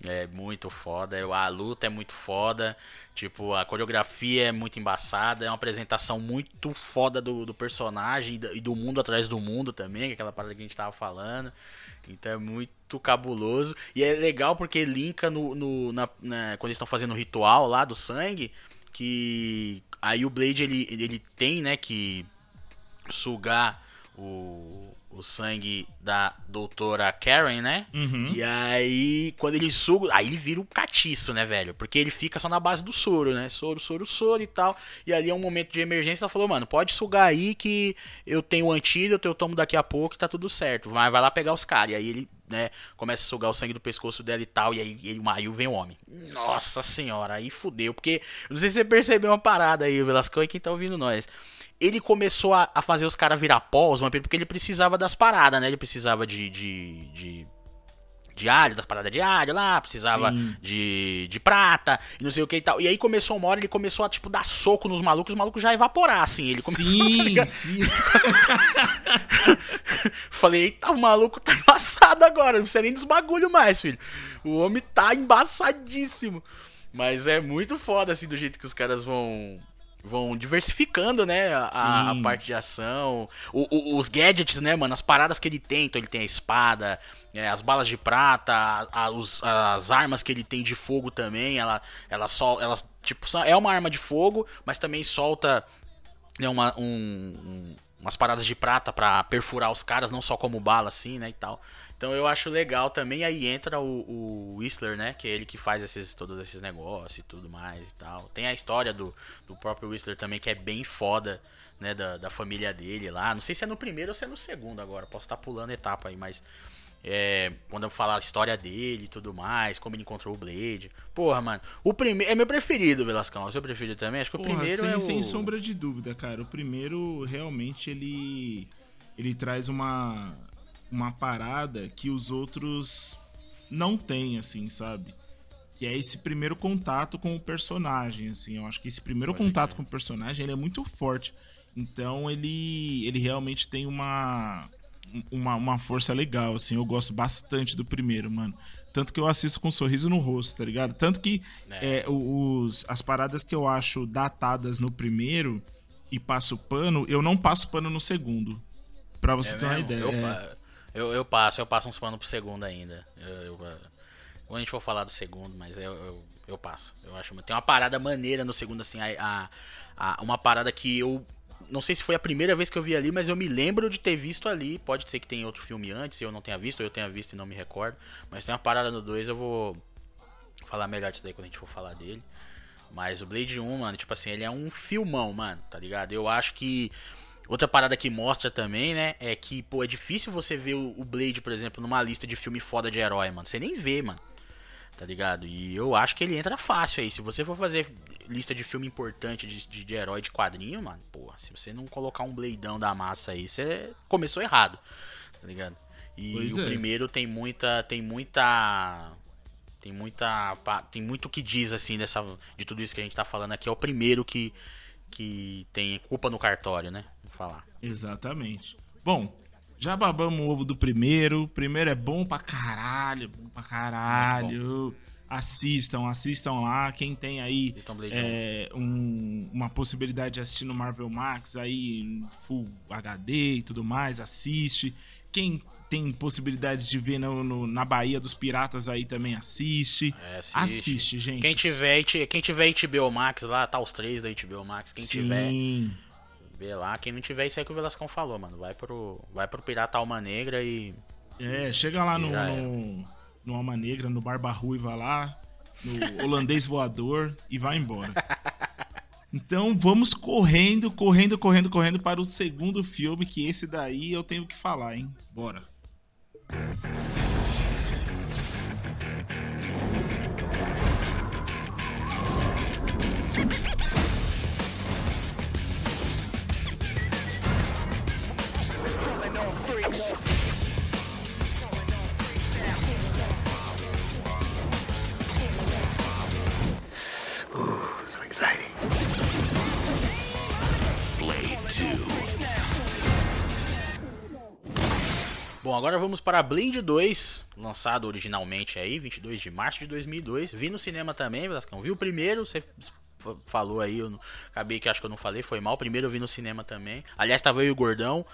S1: É muito foda. A luta é muito foda. Tipo, a coreografia é muito embaçada. É uma apresentação muito foda do, do personagem e do, do mundo atrás do mundo também, é aquela parada que a gente tava falando. Então é muito cabuloso. E é legal porque linka no, no- na, na- quando eles estão fazendo o ritual lá do sangue. Que aí o Blade ele, ele tem, né, que sugar o, o sangue da doutora Karen, né?
S2: Uhum.
S1: E aí, quando ele suga, aí ele vira um catiço, né, velho? Porque ele fica só na base do soro, né? Soro, soro, soro e tal. E ali é um momento de emergência, ela falou, mano, pode sugar aí que eu tenho o antídoto, eu tomo daqui a pouco e tá tudo certo. Mas vai lá pegar os caras. E aí ele, né, começa a sugar o sangue do pescoço dela e tal. E aí, ele, aí vem o homem. Nossa senhora, aí fudeu. Porque, não sei se você percebeu uma parada aí, Velascão, e quem tá ouvindo nós ele começou a, a fazer os caras virar pó, os vampiros, porque ele precisava das paradas, né? Ele precisava de. de, de, de alho, das paradas de alho lá, precisava
S2: Sim.
S1: de, de prata, e não sei o que e tal. E aí começou uma hora, ele começou a, tipo, dar soco nos malucos, os malucos já evaporar, assim. Ele começou tá
S2: Sim,
S1: ligado?
S2: sim.
S1: Falei, eita, o maluco tá embaçado agora, não precisa nem dos bagulho mais, filho. O homem tá embaçadíssimo. Mas é muito foda, assim, do jeito que os caras vão. Vão diversificando, né? A, a- parte de ação. O- o- os gadgets, né, mano? As paradas que ele tem. Então ele tem a espada, é, as balas de prata, a- a- os- as armas que ele tem de fogo também. Ela, ela só. Elas, tipo, é uma arma de fogo, mas também solta né, uma, um- um- umas paradas de prata pra perfurar os caras, não só como bala assim, né, e tal. Então eu acho legal também, aí entra o, o Whistler, né, que é ele que faz esses, todos esses negócios e tudo mais e tal. Tem a história do, do próprio Whistler também, que é bem foda, né, da, da família dele lá. Não sei se é no primeiro ou se é no segundo agora, posso estar pulando etapa aí, mas... É, quando eu falar a história dele e tudo mais, como ele encontrou o Blade. Porra, mano. O primeiro. É meu preferido, Velascão. É o seu preferido também? Acho que o
S2: Porra,
S1: primeiro
S2: sem,
S1: é o.
S2: sem sombra de dúvida, cara. O primeiro, realmente, ele, ele traz uma, uma parada que os outros não têm, assim, sabe? Que é esse primeiro contato com o personagem, assim. Eu acho que esse primeiro
S1: Pode
S2: contato
S1: crer.
S2: com o personagem, ele é muito forte. Então, ele, ele realmente tem uma, uma, uma força legal, assim. Eu gosto bastante do primeiro, mano. Tanto que eu assisto com um sorriso no rosto, tá ligado? Tanto que
S1: É.
S2: é, os, as paradas que eu acho datadas no primeiro e passo pano, eu não passo pano no segundo. Pra você
S1: É
S2: ter uma
S1: mesmo?
S2: ideia.
S1: Eu,
S2: É.
S1: eu, eu passo, eu passo uns panos pro segundo ainda. Eu, eu, quando a gente for falar do segundo, mas eu, eu, eu passo. Eu acho tem uma parada maneira no segundo, assim, a, a- a- uma parada que eu. Não sei se foi a primeira vez que eu vi ali, mas eu me lembro de ter visto ali. Pode ser que tenha outro filme antes, eu não tenha visto, ou eu tenha visto e não me recordo. Mas tem uma parada no 2, eu vou falar melhor disso daí quando a gente for falar dele. Mas o Blade 1, mano, tipo assim, ele é um filmão, mano, tá ligado? Eu acho que. Outra parada que mostra também, né, é que, pô, é difícil você ver o Blade, por exemplo, numa lista de filme foda de herói, mano. Você nem vê, mano. Tá ligado? E eu acho que ele entra fácil aí. Se você for fazer lista de filme importante de, de, de herói de quadrinho, mano, pô, se você não colocar um Bladeão da massa aí, você começou errado. Tá ligado? E
S2: Pois
S1: o
S2: é.
S1: primeiro tem muita. Tem muita. Tem muita. Tem muito que diz, assim, dessa, de tudo isso que a gente tá falando aqui. É o primeiro que, que tem culpa no cartório, né? Falar.
S2: Exatamente. Bom, já babamos o ovo do primeiro. O primeiro é bom pra caralho, bom pra caralho. Assistam, assistam lá. Quem tem aí é, um- uma possibilidade de assistir no Marvel Max aí, Full HD e tudo mais, assiste. Quem tem possibilidade de ver no- no- na Bahia dos Piratas aí também assiste.
S1: É, assiste.
S2: Assiste, gente.
S1: Quem tiver, quem tiver HBO Max lá, tá os três da HBO Max. Quem tiver,
S2: Sim.
S1: Vê lá. Quem não tiver, isso aí que o Velascão falou, mano. Vai pro, vai pro Pirata Alma Negra e.
S2: É, chega lá no, no, no Alma Negra, no Barba Ruiva lá, no Holandês Voador e vai embora. Então vamos correndo, correndo, correndo, correndo para o segundo filme, que esse daí eu tenho que falar, hein? Bora.
S1: Bom, agora vamos para Blade 2, lançado originalmente aí, 22 de março de 2002. Vi no cinema também, Velascão. Vi o primeiro, você falou aí, eu não, acabei que acho que eu não falei, foi mal. O primeiro eu vi no cinema também. Aliás, tava eu e o Gordão.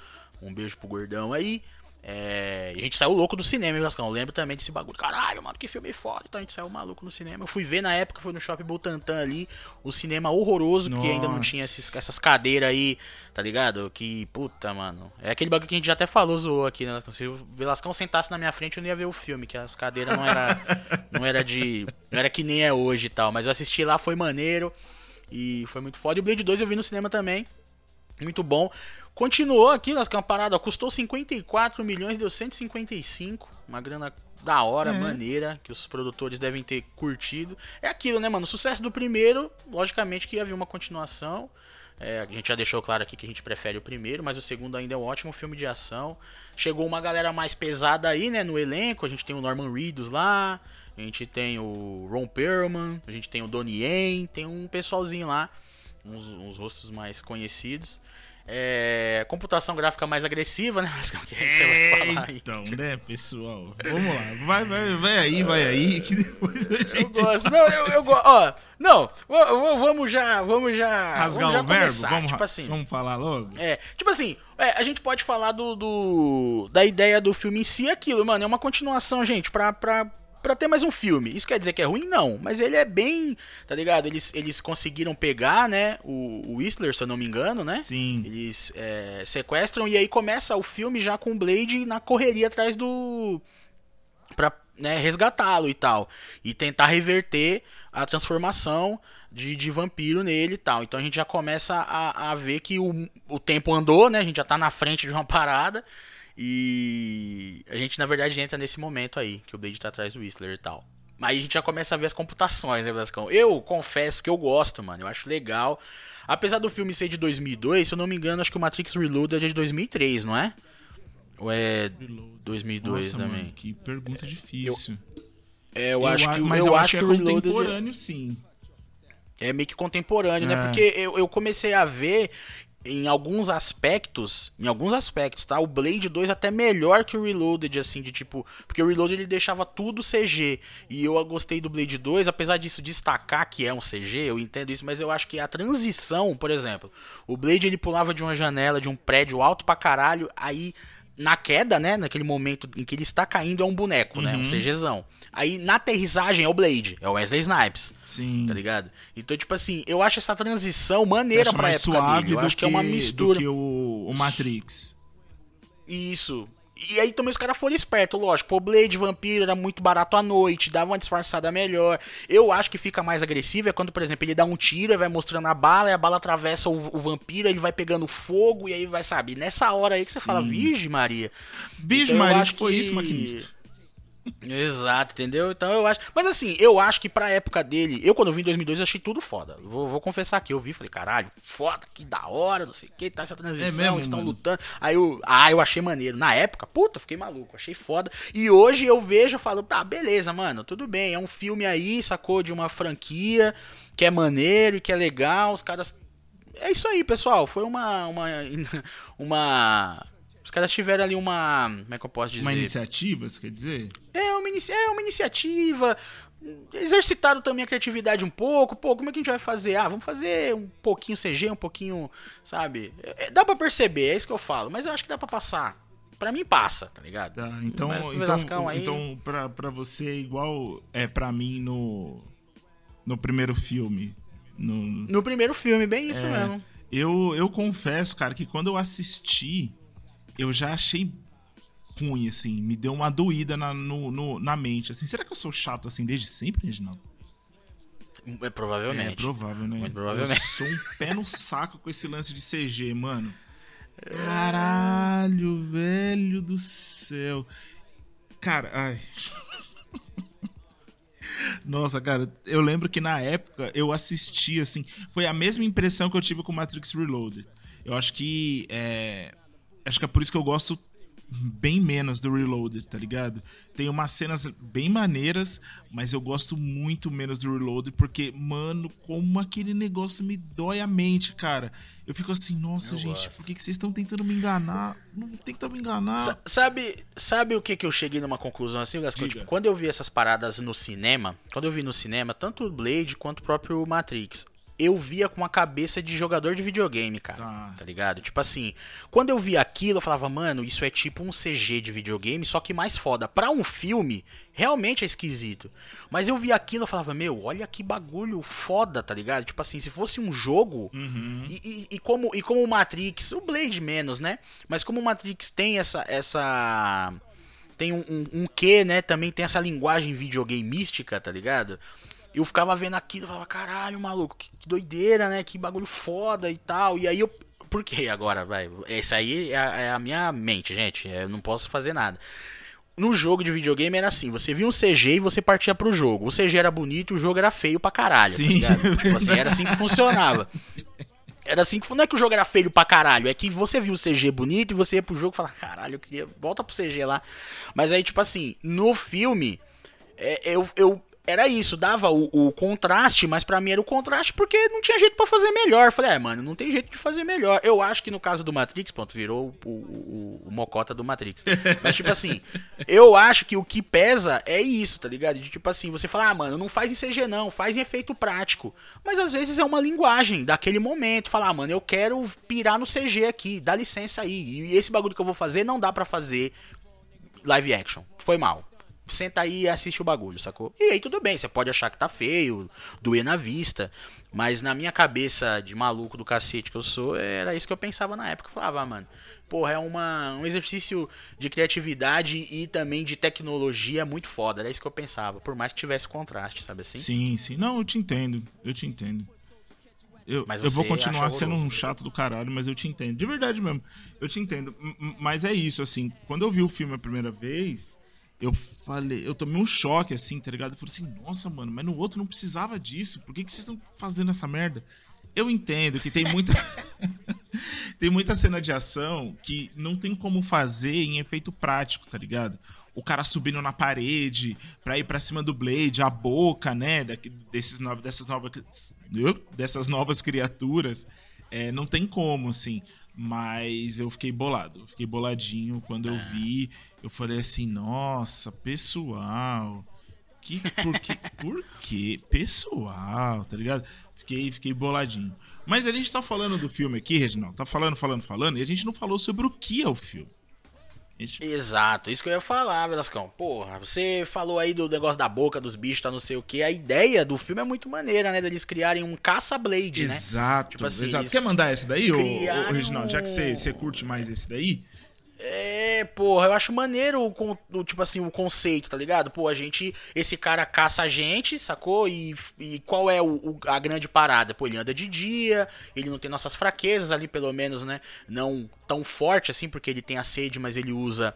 S1: Um beijo pro Gordão aí. É, a gente saiu louco do cinema, Vascão. Eu lembro também desse bagulho. Caralho, mano, que filme foda. Então a gente saiu maluco no cinema. Eu fui ver na época, foi no Shopping Butantan ali. O cinema horroroso, Nossa. que ainda não tinha esses, essas cadeiras aí, tá ligado? Que, puta, mano. É aquele bagulho que a gente já até falou, zoou aqui, né? Se o Velascão sentasse na minha frente, eu não ia ver o filme, que as cadeiras não era, não era de. Não era que nem é hoje e tal. Mas eu assisti lá, foi maneiro. E foi muito foda. E o Blade 2 eu vi no cinema também. Muito bom. Continuou aqui nas camparadas, custou 54 milhões, deu 155. Uma grana da hora, é. maneira, que os produtores devem ter curtido. É aquilo, né, mano? O sucesso do primeiro, logicamente que ia vir uma continuação. É, a gente já deixou claro aqui que a gente prefere o primeiro, mas o segundo ainda é um ótimo filme de ação. Chegou uma galera mais pesada aí, né, no elenco. A gente tem o Norman Reedus lá, a gente tem o Ron Perlman, a gente tem o Donnie Yen, tem um pessoalzinho lá uns, uns rostos mais conhecidos. É, computação gráfica mais agressiva, né? Mas
S2: que você vai falar aí? Então, né, pessoal? Vamos lá. Vai, vai, vai aí, vai aí, que depois a gente.
S1: Eu gosto. Não, eu, eu gosto. Ó, não, vamos já. Vamos já.
S2: Rasgar
S1: vamos já
S2: o verbo? Vamos, tipo assim, vamos falar logo?
S1: É, tipo assim, é, a gente pode falar do, do. da ideia do filme em si, aquilo, mano. É uma continuação, gente, pra. pra para ter mais um filme. Isso quer dizer que é ruim? Não. Mas ele é bem. Tá ligado? Eles, eles conseguiram pegar, né? O, o Whistler, se eu não me engano, né?
S2: Sim.
S1: Eles é, sequestram e aí começa o filme já com o Blade na correria atrás do. Pra né, resgatá-lo e tal. E tentar reverter a transformação de, de vampiro nele e tal. Então a gente já começa a, a ver que o, o tempo andou, né? A gente já tá na frente de uma parada. E a gente, na verdade, entra nesse momento aí, que o Blade tá atrás do Whistler e tal. Aí a gente já começa a ver as computações, né, Blascão? Eu confesso que eu gosto, mano. Eu acho legal. Apesar do filme ser de 2002, se eu não me engano, acho que o Matrix Reloaded é de 2003, não é? Ou é 2002 Nossa, também? Mano,
S2: que pergunta difícil.
S1: Eu, é, eu, eu acho que, mas eu, eu acho que, que é
S2: contemporâneo, sim.
S1: É meio que contemporâneo, né? é. né? Porque eu, eu comecei a ver em alguns aspectos, em alguns aspectos, tá? O Blade 2 até melhor que o Reloaded, assim, de tipo, porque o Reloaded ele deixava tudo CG, e eu gostei do Blade 2, apesar disso destacar que é um CG, eu entendo isso, mas eu acho que a transição, por exemplo, o Blade ele pulava de uma janela de um prédio alto pra caralho, aí na queda, né, naquele momento em que ele está caindo é um boneco, uhum. né, um uhum. CGzão. Aí na aterrissagem é o Blade, é o Wesley Snipes.
S2: Sim.
S1: Tá ligado? Então, tipo assim, eu acho essa transição maneira pra mais época suave dele. Eu acho que, que, é uma mistura.
S2: Do que o, o Matrix.
S1: Isso. E aí também os caras foram espertos, lógico. Pô, Blade Vampiro era muito barato à noite, dava uma disfarçada melhor. Eu acho que fica mais agressivo é quando, por exemplo, ele dá um tiro e vai mostrando a bala, e a bala atravessa o, o vampiro, ele vai pegando fogo, e aí vai, sabe? Nessa hora aí que você fala, Virgem Maria.
S2: Virgem então, Maria, que foi isso, maquinista.
S1: Exato, entendeu? Então eu acho. Mas assim, eu acho que pra época dele. Eu, quando eu vi em 2002, achei tudo foda. Vou, vou confessar aqui. Eu vi falei, caralho, foda, que da hora, não sei o que, tá essa transição, é mesmo, estão mano. lutando. Aí eu. Ah, eu achei maneiro. Na época, puta, fiquei maluco, achei foda. E hoje eu vejo e falo, tá, beleza, mano, tudo bem. É um filme aí, sacou? De uma franquia que é maneiro e que é legal. Os caras. É isso aí, pessoal. Foi uma. Uma. Uma os caras tiveram ali uma. Como é que eu posso dizer?
S2: Uma iniciativa, você quer dizer?
S1: É, uma, inici é uma iniciativa. Exercitaram também a criatividade um pouco. Pô, como é que a gente vai fazer? Ah, vamos fazer um pouquinho CG, um pouquinho. Sabe? É, dá pra perceber, é isso que eu falo. Mas eu acho que dá pra passar. Pra mim passa, tá ligado?
S2: Tá, então, então, aí... então pra, pra você é igual é pra mim no. No primeiro filme. No,
S1: no primeiro filme, bem isso é, mesmo.
S2: Eu, eu confesso, cara, que quando eu assisti eu já achei ruim, assim. Me deu uma doída na, no, no, na mente. Assim, será que eu sou chato assim desde sempre, Reginaldo?
S1: É, provavelmente. É
S2: provável, né?
S1: Muito provavelmente.
S2: Eu sou um pé no saco com esse lance de CG, mano. Caralho, velho do céu. Cara, ai. Nossa, cara, eu lembro que na época eu assisti, assim, foi a mesma impressão que eu tive com Matrix Reloaded. Eu acho que é, acho que é por isso que eu gosto bem menos do Reloaded, tá ligado? Tem umas cenas bem maneiras, mas eu gosto muito menos do Reloaded, porque, mano, como aquele negócio me dói a mente, cara. Eu fico assim, nossa, eu gente, gosto. por que, que vocês estão tentando me enganar? Não tentam me enganar. S
S1: sabe, sabe o que, que eu cheguei numa conclusão assim, Gascon? Tipo, quando eu vi essas paradas no cinema, quando eu vi no cinema, tanto o Blade quanto o próprio Matrix, eu via com a cabeça de jogador de videogame, cara. Ah. Tá ligado? Tipo assim, quando eu via aquilo, eu falava, mano, isso é tipo um CG de videogame, só que mais foda. Pra um filme, realmente é esquisito. Mas eu via aquilo, eu falava, meu, olha que bagulho foda, tá ligado? Tipo assim, se fosse um jogo, uhum. e, e, e, como, e como o Matrix, o Blade menos, né? Mas como o Matrix tem essa. essa tem um, um, um quê, né? Também tem essa linguagem videogame mística, tá ligado? Eu ficava vendo aquilo, eu falava, caralho, maluco, que doideira, né? Que bagulho foda e tal. E aí eu. Por que agora, vai? Essa aí é a, é a, minha mente, gente. Eu não posso fazer nada. No jogo de videogame era assim, você via um CG e você partia pro jogo. O CG era bonito e o jogo era feio pra caralho. Tá Sim, tá tipo assim, era assim que funcionava. Era assim que não é que o jogo era feio pra caralho, é que você viu o CG bonito e você ia pro jogo e falava, caralho, eu queria. Volta pro CG lá. Mas aí, tipo assim, no filme, é, eu, eu, era isso, dava o, o contraste, mas para mim era o contraste porque não tinha jeito para fazer melhor. Falei, é, mano, não tem jeito de fazer melhor. Eu acho que no caso do Matrix, ponto, virou o, o, o mocota do Matrix. Mas, tipo assim, eu acho que o que pesa é isso, tá ligado? De tipo assim, você fala, ah, mano, não faz em CG não, faz em efeito prático. Mas às vezes é uma linguagem daquele momento. Falar, ah, mano, eu quero pirar no CG aqui, dá licença aí. E esse bagulho que eu vou fazer não dá para fazer live action. Foi mal senta aí e assiste o bagulho, sacou? E aí tudo bem, você pode achar que tá feio, doer na vista, mas na minha cabeça de maluco do cacete que eu sou, era isso que eu pensava na época. Eu falava, ah, mano, porra, é uma, um exercício de criatividade e também de tecnologia muito foda. Era isso que eu pensava, por mais que tivesse contraste, sabe assim?
S2: Sim, sim. Não, eu te entendo, eu te entendo. Eu, eu vou continuar sendo um chato do caralho, mas eu te entendo. De verdade mesmo. Eu te entendo. Mas é isso, assim. Quando eu vi o filme a primeira vez, eu falei, eu tomei um choque assim, tá ligado? Eu falei assim, nossa, mano, mas no outro não precisava disso. Por que, que vocês estão fazendo essa merda? Eu entendo que tem muita. tem muita cena de ação que não tem como fazer em efeito prático, tá ligado? O cara subindo na parede pra ir pra cima do Blade, a boca, né? Desses no... dessas, novas... dessas novas criaturas. É, não tem como, assim. Mas eu fiquei bolado. Fiquei boladinho quando eu é. vi eu falei assim, nossa, pessoal. Que, por, que, por que? Pessoal, tá ligado? Fiquei, fiquei boladinho. Mas a gente tá falando do filme aqui, Reginaldo. Tá falando, falando, falando, e a gente não falou sobre o que é o filme.
S1: Gente... Exato, isso que eu ia falar, Velascão. Porra, você falou aí do negócio da boca dos bichos, tá não sei o que. A ideia do filme é muito maneira, né? Deles criarem um caça-blade,
S2: né? Exato, tipo assim, exato. Quer mandar esse daí, ô, ô, Reginaldo? Já que você curte mais esse daí,
S1: é, porra, eu acho maneiro o, o, tipo assim, o conceito, tá ligado? Pô, a gente. Esse cara caça a gente, sacou? E, e qual é o, o, a grande parada? Pô, ele anda de dia, ele não tem nossas fraquezas ali, pelo menos, né? Não tão forte assim, porque ele tem a sede, mas ele usa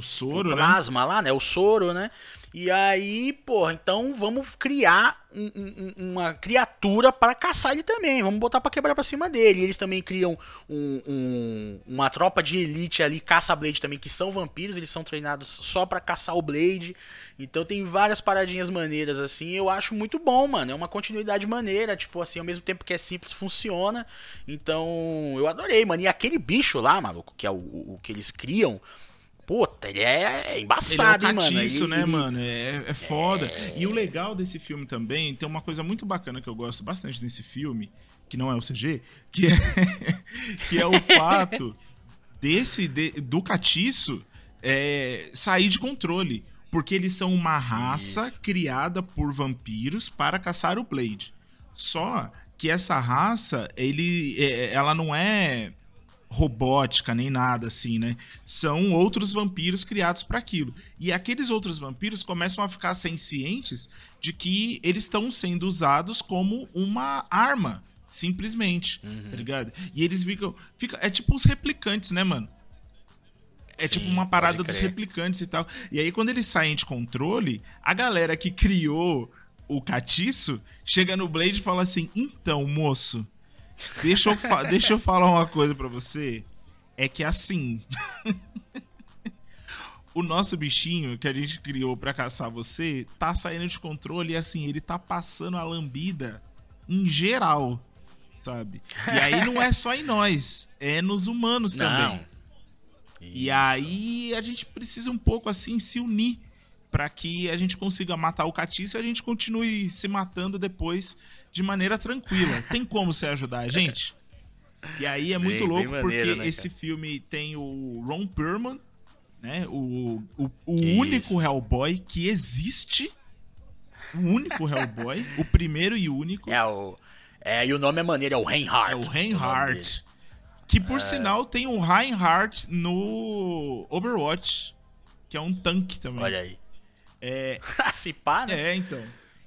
S2: o soro,
S1: o
S2: né?
S1: plasma né? lá, né? O soro, né? E aí, porra, então vamos criar um, um, uma criatura para caçar ele também. Vamos botar para quebrar pra cima dele. E eles também criam um, uma tropa de elite ali, caça-blade também, que são vampiros. Eles são treinados só para caçar o Blade. Então tem várias paradinhas maneiras assim. Eu acho muito bom, mano. É uma continuidade maneira. Tipo assim, ao mesmo tempo que é simples, funciona. Então eu adorei, mano. E aquele bicho lá, maluco, que é o, o que eles criam. Puta, ele é, é embaçado, ele é um catiço,
S2: né, mano? É, é foda. É... E o legal desse filme também, tem uma coisa muito bacana que eu gosto bastante desse filme, que não é o CG, que é, que é o fato desse de, do catiço é, sair de controle. Porque eles são uma raça Isso. criada por vampiros para caçar o Blade. Só que essa raça, ele, é, ela não é robótica nem nada assim, né? São outros vampiros criados para aquilo. E aqueles outros vampiros começam a ficar cientes de que eles estão sendo usados como uma arma, simplesmente, uhum. tá ligado? E eles ficam, fica, é tipo os replicantes, né, mano? É Sim, tipo uma parada dos replicantes e tal. E aí, quando eles saem de controle, a galera que criou o catiço chega no Blade e fala assim: então, moço, Deixa eu, deixa eu falar uma coisa para você. É que assim. o nosso bichinho que a gente criou para caçar você tá saindo de controle e assim, ele tá passando a lambida em geral, sabe? E aí não é só em nós, é nos humanos
S1: Não.
S2: também. E aí a gente precisa um pouco assim se unir para que a gente consiga matar o catiço e a gente continue se matando depois de maneira tranquila. Tem como você ajudar a gente? E aí é muito
S1: Bem- bem
S2: louco
S1: maneiro,
S2: porque
S1: né,
S2: esse filme tem o Ron Perlman, né? O, o, o
S1: Isso.
S2: único Hellboy que existe. O único Hellboy, o primeiro e único.
S1: É o. É, e o nome é maneiro, é o Reinhardt.
S2: É o Reinhardt. Que por sinal tem um Reinhardt no Overwatch, que é um tanque também.
S1: Olha aí.
S2: É,
S1: Se pá, né?
S2: é então.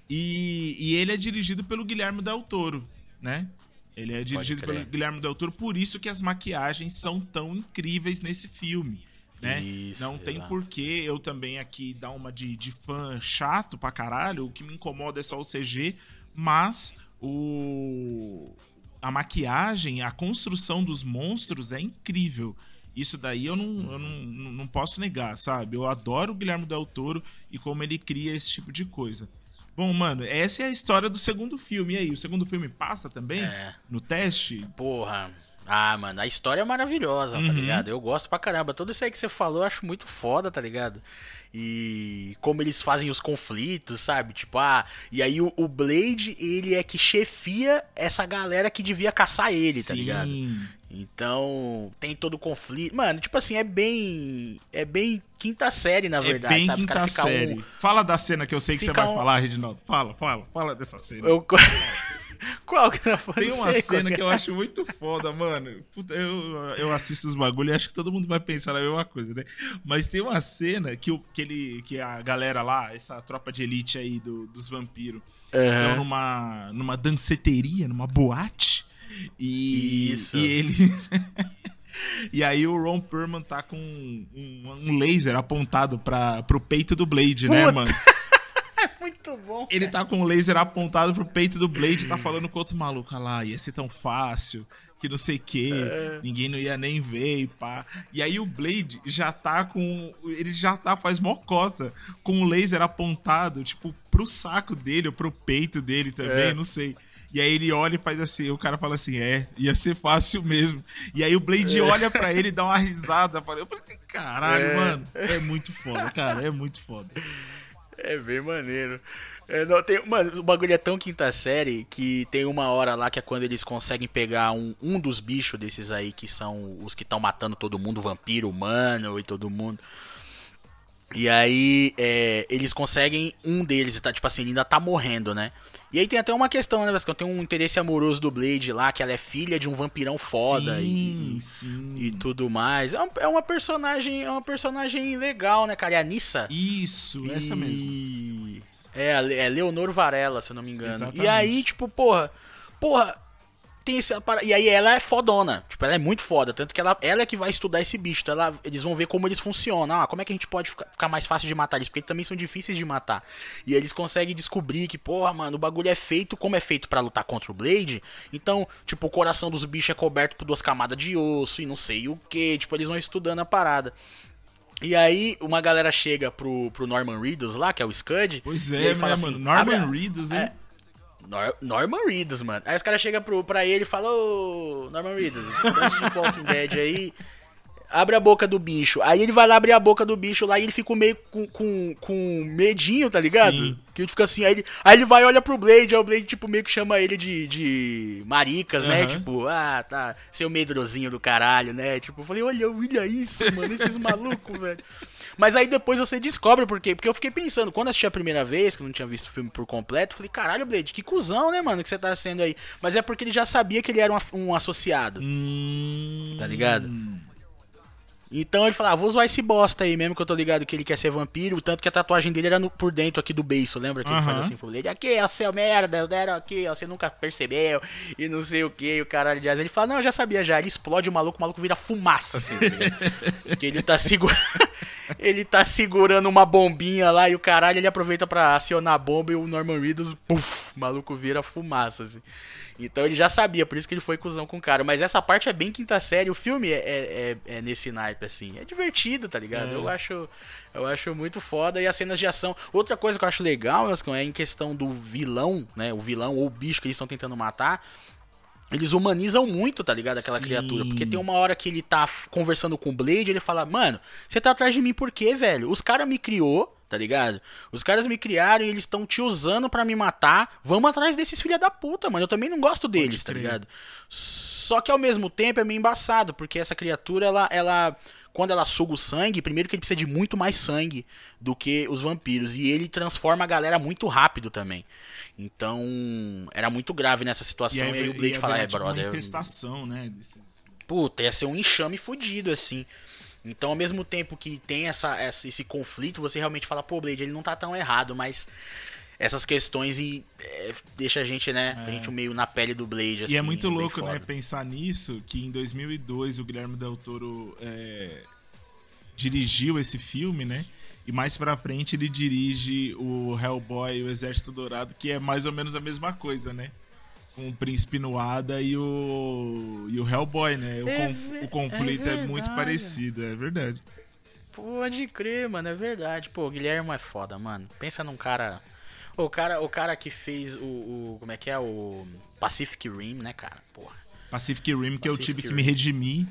S2: E, e ele é dirigido pelo Guilherme Del Toro, né? Ele é dirigido pelo Guilherme Del Toro, por isso que as maquiagens são tão incríveis nesse filme. Né?
S1: Isso,
S2: Não tem
S1: exato.
S2: porquê eu também aqui dar uma de, de fã chato pra caralho. O que me incomoda é só o CG, mas o a maquiagem, a construção dos monstros é incrível. Isso daí eu não, eu não, não posso negar, sabe? Eu adoro o Guilherme Del Toro e como ele cria esse tipo de coisa. Bom, mano, essa é a história do segundo filme. E aí, o segundo filme passa também
S1: É.
S2: no teste?
S1: Porra. Ah, mano, a história é maravilhosa, tá
S2: Uhum.
S1: ligado? Eu gosto pra caramba. Tudo isso aí que você falou eu acho muito foda, tá ligado? E como eles fazem os conflitos, sabe? Tipo, ah, e aí o, o Blade, ele é que chefia essa galera que devia caçar ele, tá ligado? Então, tem todo o conflito. Mano, tipo assim, é bem. É bem quinta série, na verdade,
S2: é bem
S1: sabe?
S2: Quinta série.
S1: um-
S2: Fala da cena que eu sei que você
S1: Fica
S2: vai
S1: um-
S2: falar, Reginaldo. Fala, fala, fala dessa cena.
S1: Eu... Qual que não
S2: Tem uma
S1: sei
S2: cena
S1: é.
S2: que eu acho muito foda, mano. Puta, eu, eu assisto os bagulho e acho que todo mundo vai pensar na mesma coisa, né? Mas tem uma cena que, o, que, ele, que a galera lá, essa tropa de elite aí do- dos vampiros,
S1: Aham.
S2: estão numa, numa danceteria, numa boate. E,
S1: Isso.
S2: e ele. e aí o Ron Perlman tá com um, um laser apontado pra, pro peito do Blade, né,
S1: Puta.
S2: mano?
S1: Muito bom.
S2: Ele tá com o laser apontado pro peito do Blade tá falando com outro maluco. Olha lá, ia ser tão fácil, que não sei o que, ninguém não ia nem ver e pá. E aí o Blade já tá com. Ele já tá, faz mocota, com o laser apontado, tipo, pro saco dele, ou pro peito dele também,
S1: É.
S2: não sei. E aí ele olha e faz assim, o cara fala assim, é, ia ser fácil mesmo. E aí o Blade olha pra ele e dá uma risada. Eu falei assim, caralho,
S1: É.
S2: mano, é muito foda, cara, é muito foda.
S1: É bem maneiro. É, não, tem, mano, o bagulho é tão quinta série que tem uma hora lá que é quando eles conseguem pegar um, um dos bichos desses aí que são os que estão matando todo mundo, vampiro, humano e todo mundo. E aí é, eles conseguem um deles, tá, tipo assim, ele ainda tá morrendo, né? E aí tem até uma questão, né, Vascão? Tem um interesse amoroso do Blade lá, que ela é filha de um vampirão foda
S2: sim,
S1: e,
S2: sim.
S1: e tudo mais. É, um- é uma personagem, é uma personagem legal, né, cara? É a Nissa.
S2: Isso, essa mesmo.
S1: E- É, a Le- é Leonor Varela, se eu não me engano.
S2: Exatamente.
S1: E aí, tipo, porra, porra, tem esse apara- E aí ela é fodona. Tipo, ela é muito foda. Tanto que ela, ela é que vai estudar esse bicho. Então ela, eles vão ver como eles funcionam. Ah, como é que a gente pode ficar, ficar mais fácil de matar eles? Porque eles também são difíceis de matar. E eles conseguem descobrir que, porra, mano, o bagulho é feito como é feito pra lutar contra o Blade. Então, tipo, o coração dos bichos é coberto por duas camadas de osso e não sei o que. Tipo, eles vão estudando a parada. E aí, uma galera chega pro, pro Norman Reedus lá, que é o Scud.
S2: Pois
S1: e
S2: é,
S1: aí
S2: né,
S1: fala
S2: mano?
S1: assim,
S2: Norman
S1: "Abre a-
S2: Reedus, hein?
S1: É. Nor- Norman Reedus, mano. Aí os caras chegam pra ele e falam, ô, Norman Reedus, antes de Walking Dead aí, abre a boca do bicho. Aí ele vai lá abrir a boca do bicho lá e ele fica meio com, com, com medinho, tá ligado?
S2: Sim.
S1: Que ele fica assim, aí ele, aí ele vai e olha pro Blade, aí o Blade, tipo, meio que chama ele de, de maricas, né?
S2: Aham.
S1: Tipo, ah, tá, seu medrosinho do caralho, né? Tipo, eu falei, olha, olha isso, mano, esses malucos, velho. Mas aí depois você descobre por quê. Porque eu fiquei pensando, quando assisti a primeira vez, que eu não tinha visto o filme por completo, falei, caralho, Blade, que cuzão, né, mano, que você tá sendo aí. Mas é porque ele já sabia que ele era um, um associado.
S2: Hum...
S1: Tá ligado? Então ele falou, ah, vou usar esse bosta aí mesmo, que eu tô ligado que ele quer ser vampiro, tanto que a tatuagem dele era no- por dentro aqui do beiço, lembra? Que ele faz assim pro Blade, aqui, ó, seu merda, eu deram aqui, ó, você nunca percebeu, e não sei o que, o caralho de asa. Ele fala, não, eu já sabia já, ele explode o maluco, o maluco vira fumaça, assim, tá que ele tá segurando... ele tá segurando uma bombinha lá e o caralho ele aproveita para acionar a bomba e o Norman Reedus, puf, o maluco vira fumaça, assim. Então ele já sabia, por isso que ele foi cuzão com o cara. Mas essa parte é bem quinta série. O filme é, é, é, é nesse naipe, assim. É divertido, tá ligado? É. Eu, acho, eu acho muito foda. E as cenas de ação. Outra coisa que eu acho legal, é em questão do vilão, né? O vilão ou o bicho que eles estão tentando matar. Eles humanizam muito, tá ligado? Aquela Sim. criatura. Porque tem uma hora que ele tá conversando com o Blade, ele fala, mano, você tá atrás de mim por quê, velho? Os caras me criou, tá ligado? Os caras me criaram e eles estão te usando para me matar. Vamos atrás desses filha da puta, mano. Eu também não gosto deles, tá ligado? Só que ao mesmo tempo é meio embaçado, porque essa criatura, ela, ela quando ela suga o sangue, primeiro que ele precisa de muito mais sangue do que os vampiros. E ele transforma a galera muito rápido também. Então, era muito grave nessa situação. E, aí, e aí o Blade fala, é, tipo, brother.
S2: Uma infestação, né?
S1: Puta, ia ser um enxame fudido, assim. Então, ao mesmo tempo que tem essa, essa, esse conflito, você realmente fala, pô, Blade, ele não tá tão errado, mas essas questões e é, deixa a gente, né, é. a gente meio na pele do Blade, assim,
S2: E é assim, muito louco, né, pensar nisso, que em 2002 o Guilherme Del Toro é, dirigiu esse filme, né, e mais pra frente ele dirige o Hellboy e o Exército Dourado, que é mais ou menos a mesma coisa, né? Com o Príncipe Nuada e o, e o Hellboy, né? O, é, conf, o conflito é, é, muito parecido, é verdade.
S1: Pode crer, mano, é verdade. Pô, o Guilherme é foda, mano. Pensa num cara. O cara, o cara que fez o, o Como é que é? O Pacific Rim, né, cara? Porra.
S2: Pacific Rim, que Pacific eu tive Rim. que me redimir,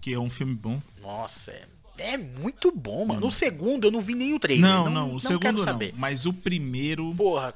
S2: que é um filme bom.
S1: Nossa, é é muito bom, mano. No segundo eu não vi nem o trailer.
S2: Não, não, não o segundo não. Mas o primeiro.
S1: Porra.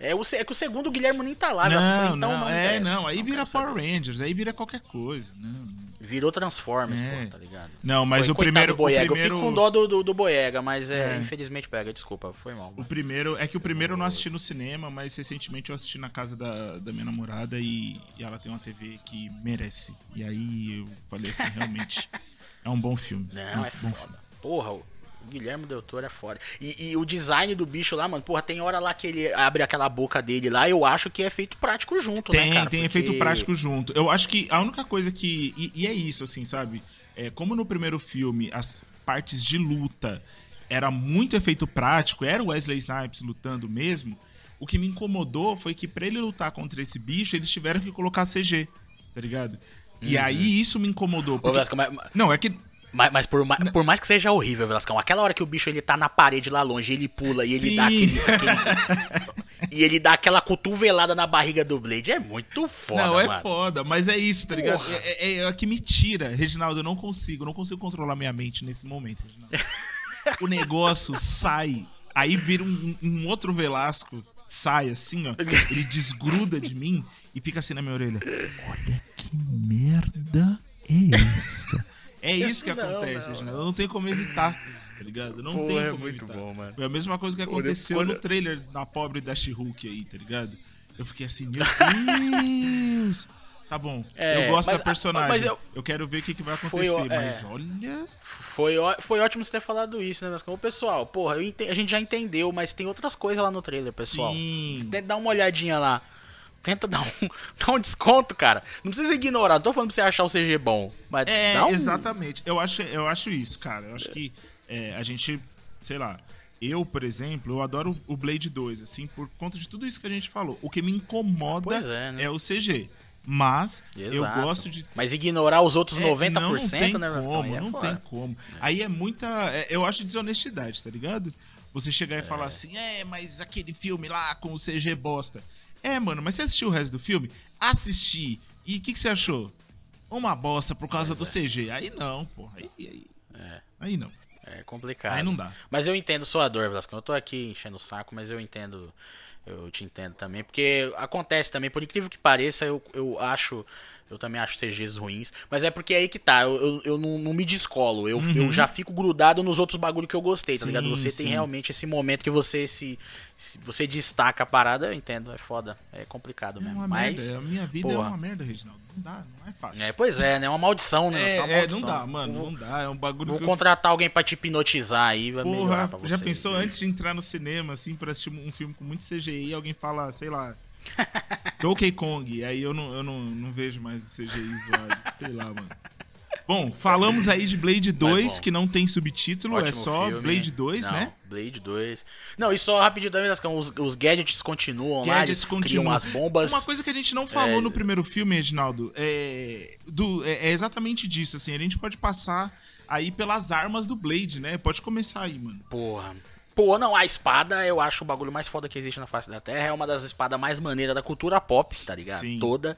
S1: É, o, é que o segundo o Guilherme nem tá lá,
S2: não, falei, então não, não é, não, aí não vira Power saber. Rangers, aí vira qualquer coisa. Não.
S1: Virou Transformers, é. pô, tá ligado?
S2: Não, mas Pô, o primeiro.
S1: Do Boyega.
S2: O primeiro...
S1: Eu fico com dó do, do, do Boyega, mas é, é, infelizmente pega, desculpa, foi mal.
S2: Mano. O primeiro. É que o primeiro eu não assisti no cinema, mas recentemente eu assisti na casa da, da minha namorada e, e ela tem uma TV que merece. E aí eu falei assim, realmente. É um bom filme.
S1: Não, é, um é foda. Filme. Porra, Guilherme Del Toro é foda. E, e, o design do bicho lá, mano, porra, tem hora lá que ele abre aquela boca dele lá, eu acho que é feito prático junto,
S2: tem,
S1: né, cara?
S2: Tem, tem Porque... efeito prático junto. Eu acho que a única coisa que... E, e é isso, assim, sabe? É, como no primeiro filme as partes de luta era muito efeito prático, era o Wesley Snipes lutando mesmo, o que me incomodou foi que para ele lutar contra esse bicho, eles tiveram que colocar CG, tá ligado? E uhum. aí isso me incomodou. Porque... Ô, Velasco,
S1: mas... Não, é que. Mas, mas por, ma... por, mais que seja horrível, Velascão, aquela hora que o bicho ele tá na parede lá longe, ele pula e ele Sim. dá aquele. aquele... e ele dá aquela cotovelada na barriga do Blade. É muito foda,
S2: Não, é
S1: mano.
S2: foda, mas é isso, tá ligado? É, é, é, que me tira, Reginaldo. Eu não consigo, não consigo controlar minha mente nesse momento, Reginaldo. o negócio sai, aí vira um, um outro Velasco, sai assim, ó. Ele desgruda de mim e fica assim na minha orelha. Olha que merda é essa? É isso que acontece, não, não. Eu não tenho como evitar, tá ligado? Não Pô, tem é como muito evitar. bom, mano. Foi a mesma coisa que aconteceu no trailer da pobre da She-Hulk aí, tá ligado? Eu fiquei assim, meu Deus! Tá bom, é, eu gosto mas, da personagem. Mas eu, eu, quero ver o que, que vai acontecer, foi, é, mas olha.
S1: Foi, foi ótimo você ter falado isso, né? Mas como pessoal, porra, a gente já entendeu, mas tem outras coisas lá no trailer, pessoal. Sim. Dá uma olhadinha lá. Tenta dar um, dar um desconto, cara. Não precisa ignorar, não tô falando pra você achar o CG bom. Mas
S2: é,
S1: dá um...
S2: exatamente. Eu acho, eu acho isso, cara. Eu acho que é, a gente, sei lá, eu, por exemplo, eu adoro o Blade 2, assim, por conta de tudo isso que a gente falou. O que me incomoda é, né? é, o CG. Mas Exato. eu gosto de.
S1: Mas ignorar os outros 90%,
S2: é, não tem
S1: né,
S2: como, não tem como. Aí é muita. É, eu acho desonestidade, tá ligado? Você chegar e falar é. assim, é, mas aquele filme lá com o CG bosta. É, mano, mas você assistiu o resto do filme? Assisti. E o que, que, você achou? Uma bosta por causa do é. CG. Aí não, porra. Aí, aí, é. aí não.
S1: É complicado.
S2: Aí não dá.
S1: Mas eu entendo sua dor, Velasco. Eu tô aqui enchendo o saco, mas eu entendo. Eu te entendo também. Porque acontece também, por incrível que pareça, eu, eu acho eu também acho CGs ruins. Mas é porque é aí que tá. Eu, eu, eu não, não, me descolo. Eu, uhum. eu já fico grudado nos outros bagulho que eu gostei, tá sim, ligado? Você sim. tem realmente esse momento que você se, se, Você destaca a parada, eu entendo. É foda. É complicado é mesmo.
S2: Uma
S1: Mas.
S2: Merda. A minha vida porra. é uma merda, Reginaldo. Não dá, não é fácil. É,
S1: pois é, né? É uma maldição, né?
S2: É,
S1: é,
S2: maldição. não dá, mano. Vou, não dá. É um bagulho.
S1: Vou contratar eu... alguém pra te hipnotizar aí. Vai
S2: porra,
S1: pra você,
S2: já pensou antes de entrar no cinema, assim, pra assistir um filme com muito CGI, alguém fala, sei lá Donkey Kong, aí eu não, eu não, não vejo mais o CGI zoado. Sei lá, mano. Bom, falamos aí de Blade 2, que não tem subtítulo, é só
S1: filme.
S2: Blade 2,
S1: não,
S2: né?
S1: Blade 2. Não, e só rapidinho também, os, os gadgets continuam lá,
S2: Gadgets
S1: eles criam
S2: continuam.
S1: as bombas.
S2: Uma coisa que a gente não falou
S1: É.
S2: no primeiro filme, Reginaldo, é, do, é, é exatamente disso, assim, a gente pode passar aí pelas armas do Blade, né? Pode começar aí, mano.
S1: Porra. Pô, não, a espada eu acho o bagulho mais foda que existe na face da Terra. É uma das espadas mais maneiras da cultura pop, tá ligado?
S2: Sim.
S1: Toda.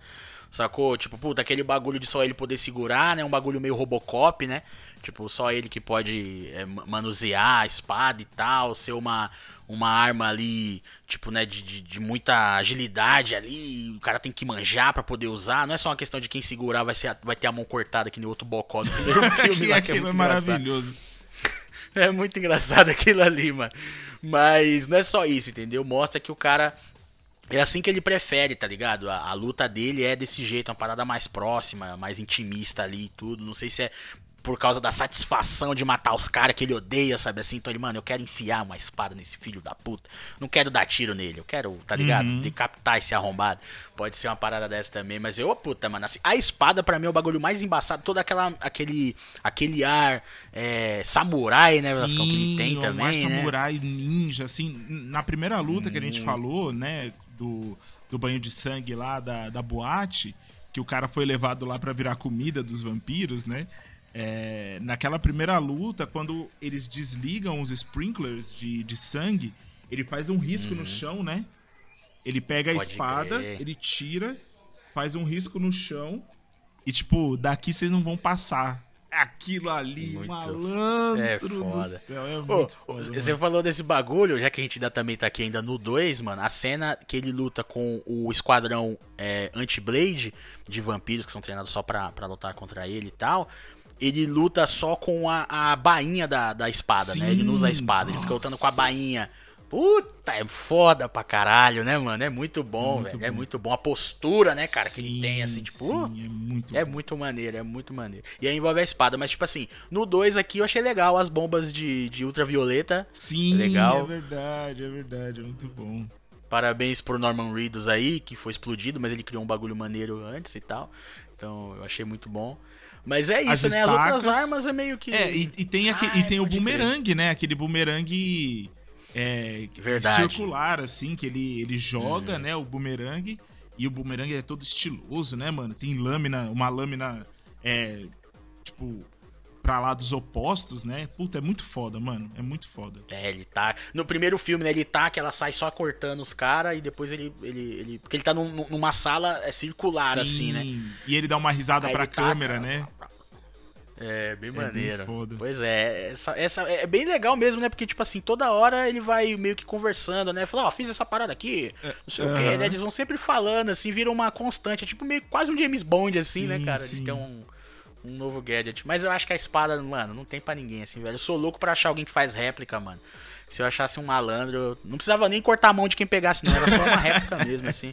S1: Sacou? Tipo, puta, aquele bagulho de só ele poder segurar, né? Um bagulho meio Robocop, né? Tipo, só ele que pode é, ma- manusear a espada e tal, ser uma, uma arma ali, tipo, né, de, de, de muita agilidade ali, o cara tem que manjar pra poder usar, não é só uma questão de quem segurar vai, ser vai ter a mão cortada que nem outro bocó do primeiro filme
S2: Que
S1: lá, que é
S2: é
S1: muito engraçado. É muito engraçado aquilo ali, mano. Mas não é só isso, entendeu? Mostra que o cara. É assim que ele prefere, tá ligado? A, a luta dele é desse jeito, uma parada mais próxima, mais intimista ali e tudo. Não sei se é por causa da satisfação de matar os caras que ele odeia, sabe assim? Então ele, mano, eu quero enfiar uma espada nesse filho da puta. Não quero dar tiro nele, eu quero, tá ligado?
S2: Uhum.
S1: Decapitar esse arrombado. Pode ser uma parada dessa também, mas eu, puta, mano, assim, a espada pra mim é o bagulho mais embaçado, todo aquela, aquele, aquele ar é, samurai, né, Velascão, que ele tem
S2: o
S1: também,
S2: mar
S1: né?
S2: samurai ninja, assim, na primeira luta que a gente
S1: Muito.
S2: falou, né, do, do banho de sangue lá da, da boate, que o cara foi levado lá pra virar comida dos vampiros, né, é, naquela primeira luta, quando eles desligam os sprinklers de, de sangue, ele faz um risco no chão, né, ele pega a
S1: Uhum. Pode
S2: espada,
S1: crer.
S2: ele tira, faz um risco no chão, e tipo, daqui vocês não vão passar. Aquilo ali,
S1: Muito-
S2: malandro
S1: é
S2: do
S1: foda.
S2: céu, é
S1: Ô,
S2: muito foda.
S1: você
S2: mano.
S1: falou desse bagulho, já que a gente ainda também tá aqui ainda no 2, mano, a cena que ele luta com o esquadrão é, anti-blade de vampiros que são treinados só pra, pra lutar contra ele e tal. Ele luta só com a, a bainha da, da espada, né? Ele não usa a espada, ele fica lutando com a
S2: Nossa.
S1: bainha. Puta, é foda pra caralho, né, mano? É muito bom,
S2: muito
S1: velho. É
S2: bom.
S1: muito bom. A postura, né, cara, que ele
S2: Sim,
S1: tem, assim, tipo.
S2: sim, é muito
S1: É muito maneiro, é muito maneiro. E aí envolve a espada, mas tipo assim, no 2 aqui eu achei legal as bombas de, de ultravioleta.
S2: Sim,
S1: legal.
S2: é verdade, é verdade, é muito bom.
S1: Parabéns pro Norman Reedus aí, que foi explodido, mas ele criou um bagulho maneiro antes e tal. Então eu achei muito bom. Mas é isso,
S2: As
S1: né? As outras
S2: estacas-
S1: armas é meio que.
S2: É, e, e tem,
S1: Ah,
S2: e tem o
S1: pode crer.
S2: bumerangue, né? Aquele bumerangue é,
S1: Verdade.
S2: Circular, assim, que ele, ele joga, né? O bumerangue. E o bumerangue é todo estiloso, né, mano? Tem lâmina, uma lâmina, é, tipo, pra lá dos opostos, né? Puta, é muito foda, mano. É muito foda.
S1: É, ele tá. No primeiro filme, né? Ele tá, que ela sai só cortando os caras e depois ele, ele, ele. Porque ele tá num- numa sala é, circular, assim, né?
S2: E ele dá uma risada
S1: Aí
S2: pra
S1: taca-
S2: câmera, né?
S1: É, bem
S2: bem
S1: maneiro.
S2: foda.
S1: pois é, essa, essa é bem legal mesmo, né? Porque, tipo assim, toda hora ele vai meio que conversando, né? Fala, ó, fiz essa parada aqui, não sei o quê. né? Eles vão sempre falando, assim, vira uma constante. É tipo meio quase um James Bond, assim, né,
S2: Sim,
S1: cara?
S2: sim.
S1: De ter um, um novo gadget. Mas eu acho que a espada, mano, não tem pra ninguém, assim, velho. Eu sou louco pra achar alguém que faz réplica, mano. Se eu achasse um malandro, eu não precisava nem cortar a mão de quem pegasse, não. Era só uma réplica mesmo, assim.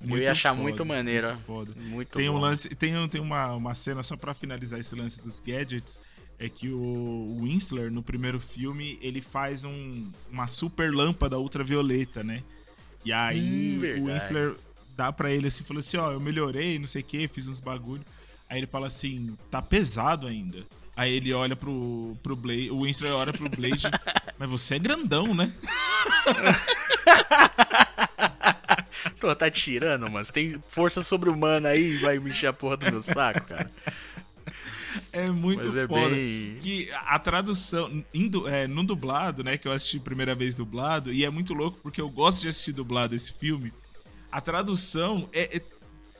S1: eu
S2: Muito
S1: ia achar
S2: foda,
S1: muito maneiro.
S2: muito foda.
S1: Muito
S2: Tem um lance, tem, um- tem uma, uma cena só pra finalizar esse lance dos gadgets, é que o Winsler no primeiro filme, ele faz um, uma super lâmpada ultravioleta, né? E aí
S1: Hum,
S2: o. Winsler dá pra ele assim, falou assim, ó, eu melhorei, não sei o que, fiz uns bagulho. Aí ele fala assim, tá pesado ainda. Aí ele olha pro, pro Blade, o Winsler olha pro Blade, mas você é grandão, né?
S1: Pô, tá tirando, mano. Você tem força sobre-humana aí e vai me encher a porra do meu saco, cara.
S2: É muito
S1: Mas é
S2: foda.
S1: bem-
S2: Que a tradução, indo, é, no dublado, né? Que eu assisti primeira vez dublado, e é muito louco porque eu gosto de assistir dublado esse filme. A tradução é, é-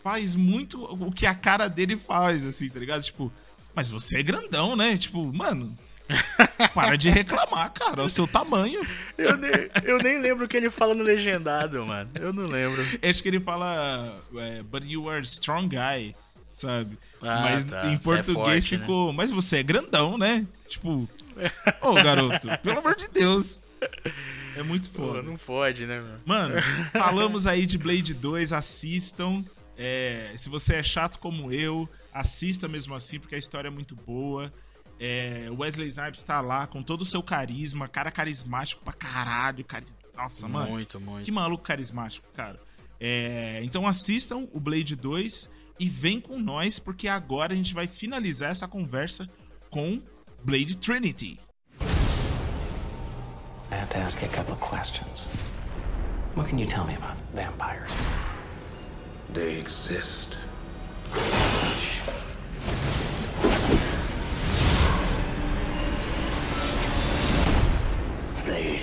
S2: faz muito o que a cara dele faz, assim, tá ligado? Tipo, mas você é grandão, né? Tipo, mano, para de reclamar, cara, é o seu tamanho.
S1: Eu nem, eu nem lembro o que ele fala no legendado, mano. Eu não lembro.
S2: Acho que ele fala, é, but you are strong guy, sabe?
S1: Ah,
S2: mas
S1: tá.
S2: em
S1: é
S2: português
S1: forte, né?
S2: ficou, mas você é grandão, né? Tipo, ô garoto, pelo amor de Deus. É muito
S1: Pô,
S2: foda.
S1: não pode, né, mano?
S2: Mano, falamos aí de Blade 2, assistam. É, se você é chato como eu, assista mesmo assim, porque a história é muito boa. É, Wesley Snipes tá lá com todo o seu carisma, cara carismático pra caralho. Cari... Nossa, mano.
S1: Muito, muito.
S2: Que maluco carismático, cara. É, então assistam o Blade 2 e vem com nós, porque agora a gente vai finalizar essa conversa com Blade Trinity.
S3: I have to ask you a couple of questions. What can you tell me about vampires?
S4: They exist.
S3: Blade.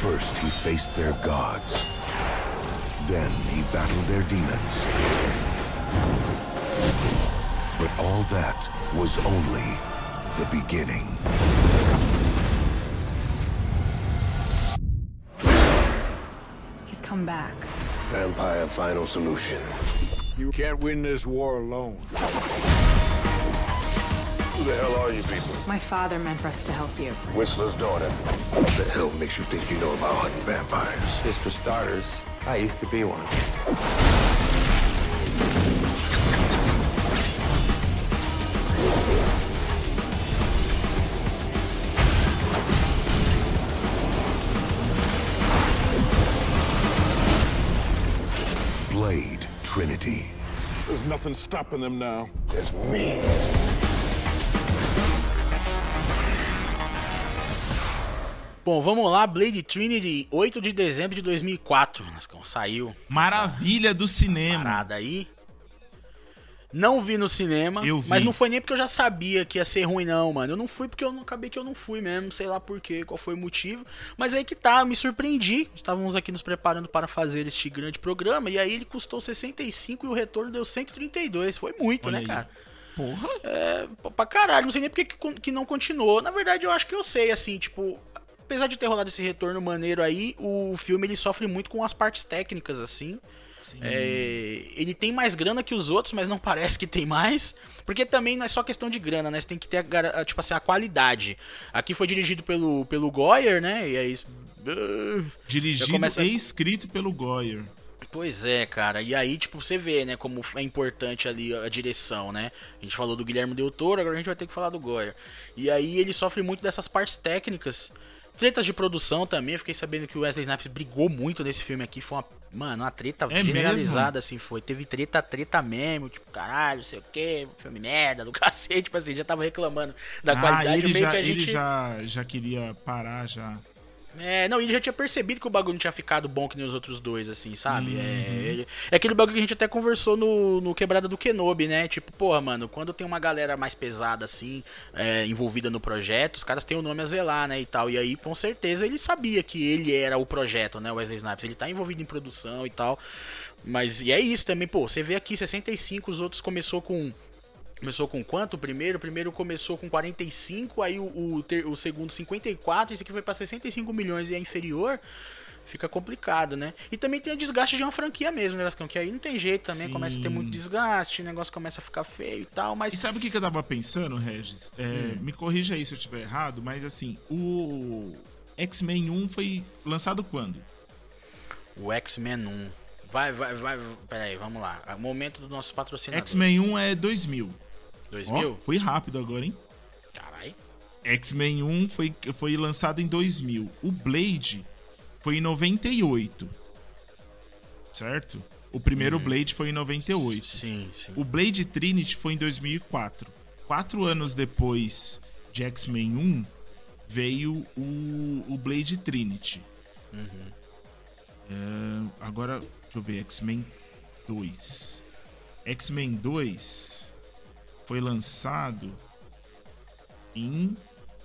S5: First, he faced their gods. Then he battled their demons. But all that was only the beginning.
S6: He's come back.
S4: Vampire final solution.
S7: You can't win this war alone.
S4: Who the hell are you people?
S6: My father meant for us to help you.
S4: Whistler's daughter. What the hell makes you think you know about hunting vampires?
S3: Just for starters, I used to be one.
S5: Trinity.
S7: There's nothing stopping them now.
S4: It's me.
S1: Bom, vamos lá, Blade Trinity, 8 de dezembro de 2004. Nascão, saiu.
S2: Maravilha do cinema.
S1: Parada aí. Não vi no cinema,
S2: vi.
S1: mas não foi nem porque eu já sabia que ia ser ruim, não, mano. Eu não fui porque eu não acabei que eu não fui mesmo, sei lá por quê, qual foi o motivo. Mas aí que tá, me surpreendi. Estávamos aqui nos preparando para fazer este grande programa, e aí ele custou 65 e o retorno deu 132. Foi muito,
S2: Olha
S1: né,
S2: aí.
S1: cara?
S2: Porra.
S1: É, pra caralho, não sei nem porque que, que não continuou. Na verdade, eu acho que eu sei, assim, tipo. Apesar de ter rolado esse retorno maneiro aí, o filme ele sofre muito com as partes técnicas, assim. É, ele tem mais grana que os outros, mas não parece que tem mais. Porque também não é só questão de grana, né? Você tem que ter a, tipo assim, a qualidade. Aqui foi dirigido pelo, pelo Goyer, né? E aí. uh,
S2: Dirigido
S1: começa-
S2: e escrito pelo Goyer.
S1: Pois é, cara. E aí, tipo, você vê, né, como é importante ali a direção, né? A gente falou do Guilherme Del Toro, agora a gente vai ter que falar do Goya. E aí ele sofre muito dessas partes técnicas. Tretas de produção também, eu fiquei sabendo que o Wesley Snipes brigou muito nesse filme aqui. Foi uma, mano, uma treta
S2: É
S1: generalizada, assim, foi. Teve treta, treta mesmo, tipo, caralho, sei o que, filme merda, do cacete, tipo assim, já tava reclamando da
S2: ah,
S1: qualidade, meio
S2: já,
S1: que a gente...
S2: já, já queria parar já.
S1: É, não, ele já tinha percebido que o bagulho não tinha ficado bom que nem os outros dois, assim, sabe?
S2: Uhum.
S1: É, é aquele bagulho que a gente até conversou no, no Quebrada do Kenobi, né? Tipo, porra, mano, quando tem uma galera mais pesada, assim, é, envolvida no projeto, os caras têm o nome a zelar, né? E tal. E aí, com certeza, ele sabia que ele era o projeto, né? O Wesley Snipes. Ele tá envolvido em produção e tal. Mas, e é isso também, pô. Você vê aqui 65, os outros começou com. Começou com quanto o primeiro? O primeiro começou com 45, aí o, o, ter- o segundo 54, esse aqui foi pra 65 milhões e é inferior. Fica complicado, né? E também tem o desgaste de uma franquia mesmo, né, Lascão? Que aí não tem jeito também,
S2: Sim.
S1: começa a ter muito desgaste, o negócio começa a ficar feio e tal, mas.
S2: E sabe o que, que eu tava pensando, Regis? É,
S1: Hum.
S2: Me corrija aí se eu estiver errado, mas assim, o X-Men 1 foi lançado quando?
S1: O X-Men 1. Vai, vai, vai. Pera aí, vamos lá. Momento do nosso patrocinador.
S2: X-Men 1 é 2000.
S1: 2000?
S2: Ó, foi rápido agora, hein?
S1: Caralho.
S2: X-Men 1 foi, foi lançado em 2000. O Blade foi em 98. Certo? O primeiro Blade foi em 98.
S1: Sim, sim.
S2: O Blade Trinity foi em 2004. Quatro anos depois de X-Men 1, veio o, o Blade Trinity. É, agora, deixa eu ver, X-Men 2. X-Men 2 foi lançado em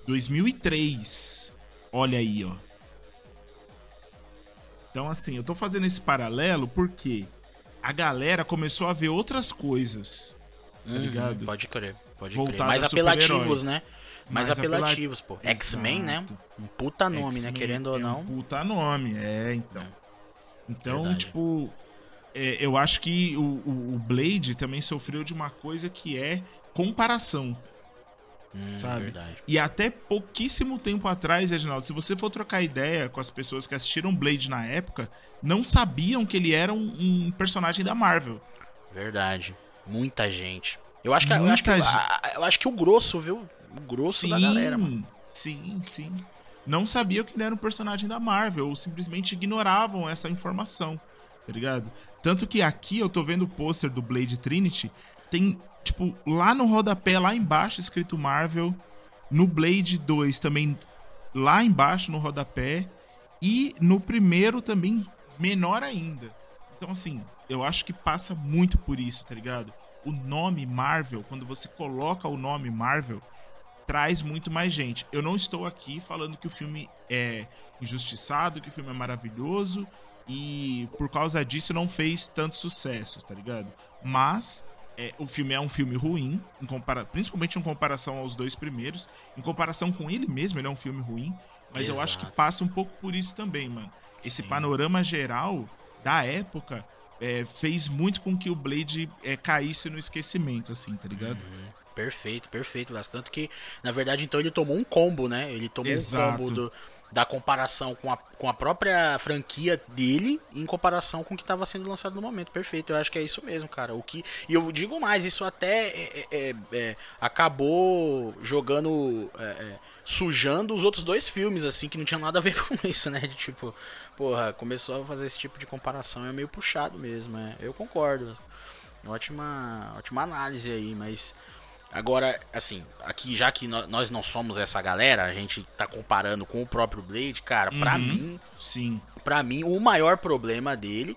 S2: 2003. Olha aí, ó. Então, assim, eu tô fazendo esse paralelo porque a galera começou a ver outras coisas. Tá ligado?
S1: Uhum, Pode crer, pode
S2: Voltado
S1: crer. Mais apelativos, né? Mais,
S2: Mais apela-
S1: apelativos, pô. X-Men, né? Um puta nome, né? Querendo ou
S2: é
S1: não.
S2: Um puta nome, é, então. Então,
S1: Verdade.
S2: tipo, é, eu acho que o, o- Blade também sofreu de uma coisa que é comparação,
S1: Hum,
S2: sabe?
S1: Verdade.
S2: E até pouquíssimo tempo atrás, Reginaldo, se você for trocar ideia com as pessoas que assistiram Blade na época, não sabiam que ele era um, um personagem da Marvel.
S1: Verdade. Muita gente. Eu acho que, eu acho que, a- eu acho que o grosso, viu? O grosso da galera, mano.
S2: sim, sim. não sabiam que ele era um personagem da Marvel, ou simplesmente ignoravam essa informação, tá ligado? Tanto que aqui eu tô vendo o pôster do Blade Trinity, tem, tipo, lá no rodapé, lá embaixo, escrito Marvel. No Blade 2 também, lá embaixo no rodapé. E no primeiro também, menor ainda. Então, assim, eu acho que passa muito por isso, tá ligado? O nome Marvel, quando você coloca o nome Marvel, traz muito mais gente. Eu não estou aqui falando que o filme é injustiçado, que o filme é maravilhoso e por causa disso não fez tanto sucesso, tá ligado? Mas é, o filme é um filme ruim, em compara principalmente em comparação aos dois primeiros. Em comparação com ele mesmo, ele é um filme ruim. Mas
S1: Exato.
S2: eu acho que passa um pouco por isso também, mano. Esse panorama geral da época é, fez muito com que o Blade é, caísse no esquecimento, assim, tá ligado?
S1: Perfeito, perfeito, Vasco. Tanto que, na verdade, então ele tomou um combo, né? Ele tomou
S2: Exato.
S1: um combo do- da comparação com a, com a própria franquia dele em comparação com o que estava sendo lançado no momento. Perfeito, eu acho que é isso mesmo, cara. O que, e eu digo mais, isso até é- é- é, acabou jogando. é, é, sujando os outros dois filmes, assim, que não tinha nada a ver com isso, né? De tipo, porra, começou a fazer esse tipo de comparação, é meio puxado mesmo, é. Eu concordo. Ótima, ótima análise aí, mas agora, assim, aqui já que nó- nós não somos essa galera, a gente tá comparando com o próprio Blade, cara, pra
S2: Uhum.
S1: mim,
S2: Sim.
S1: Pra mim, o maior problema dele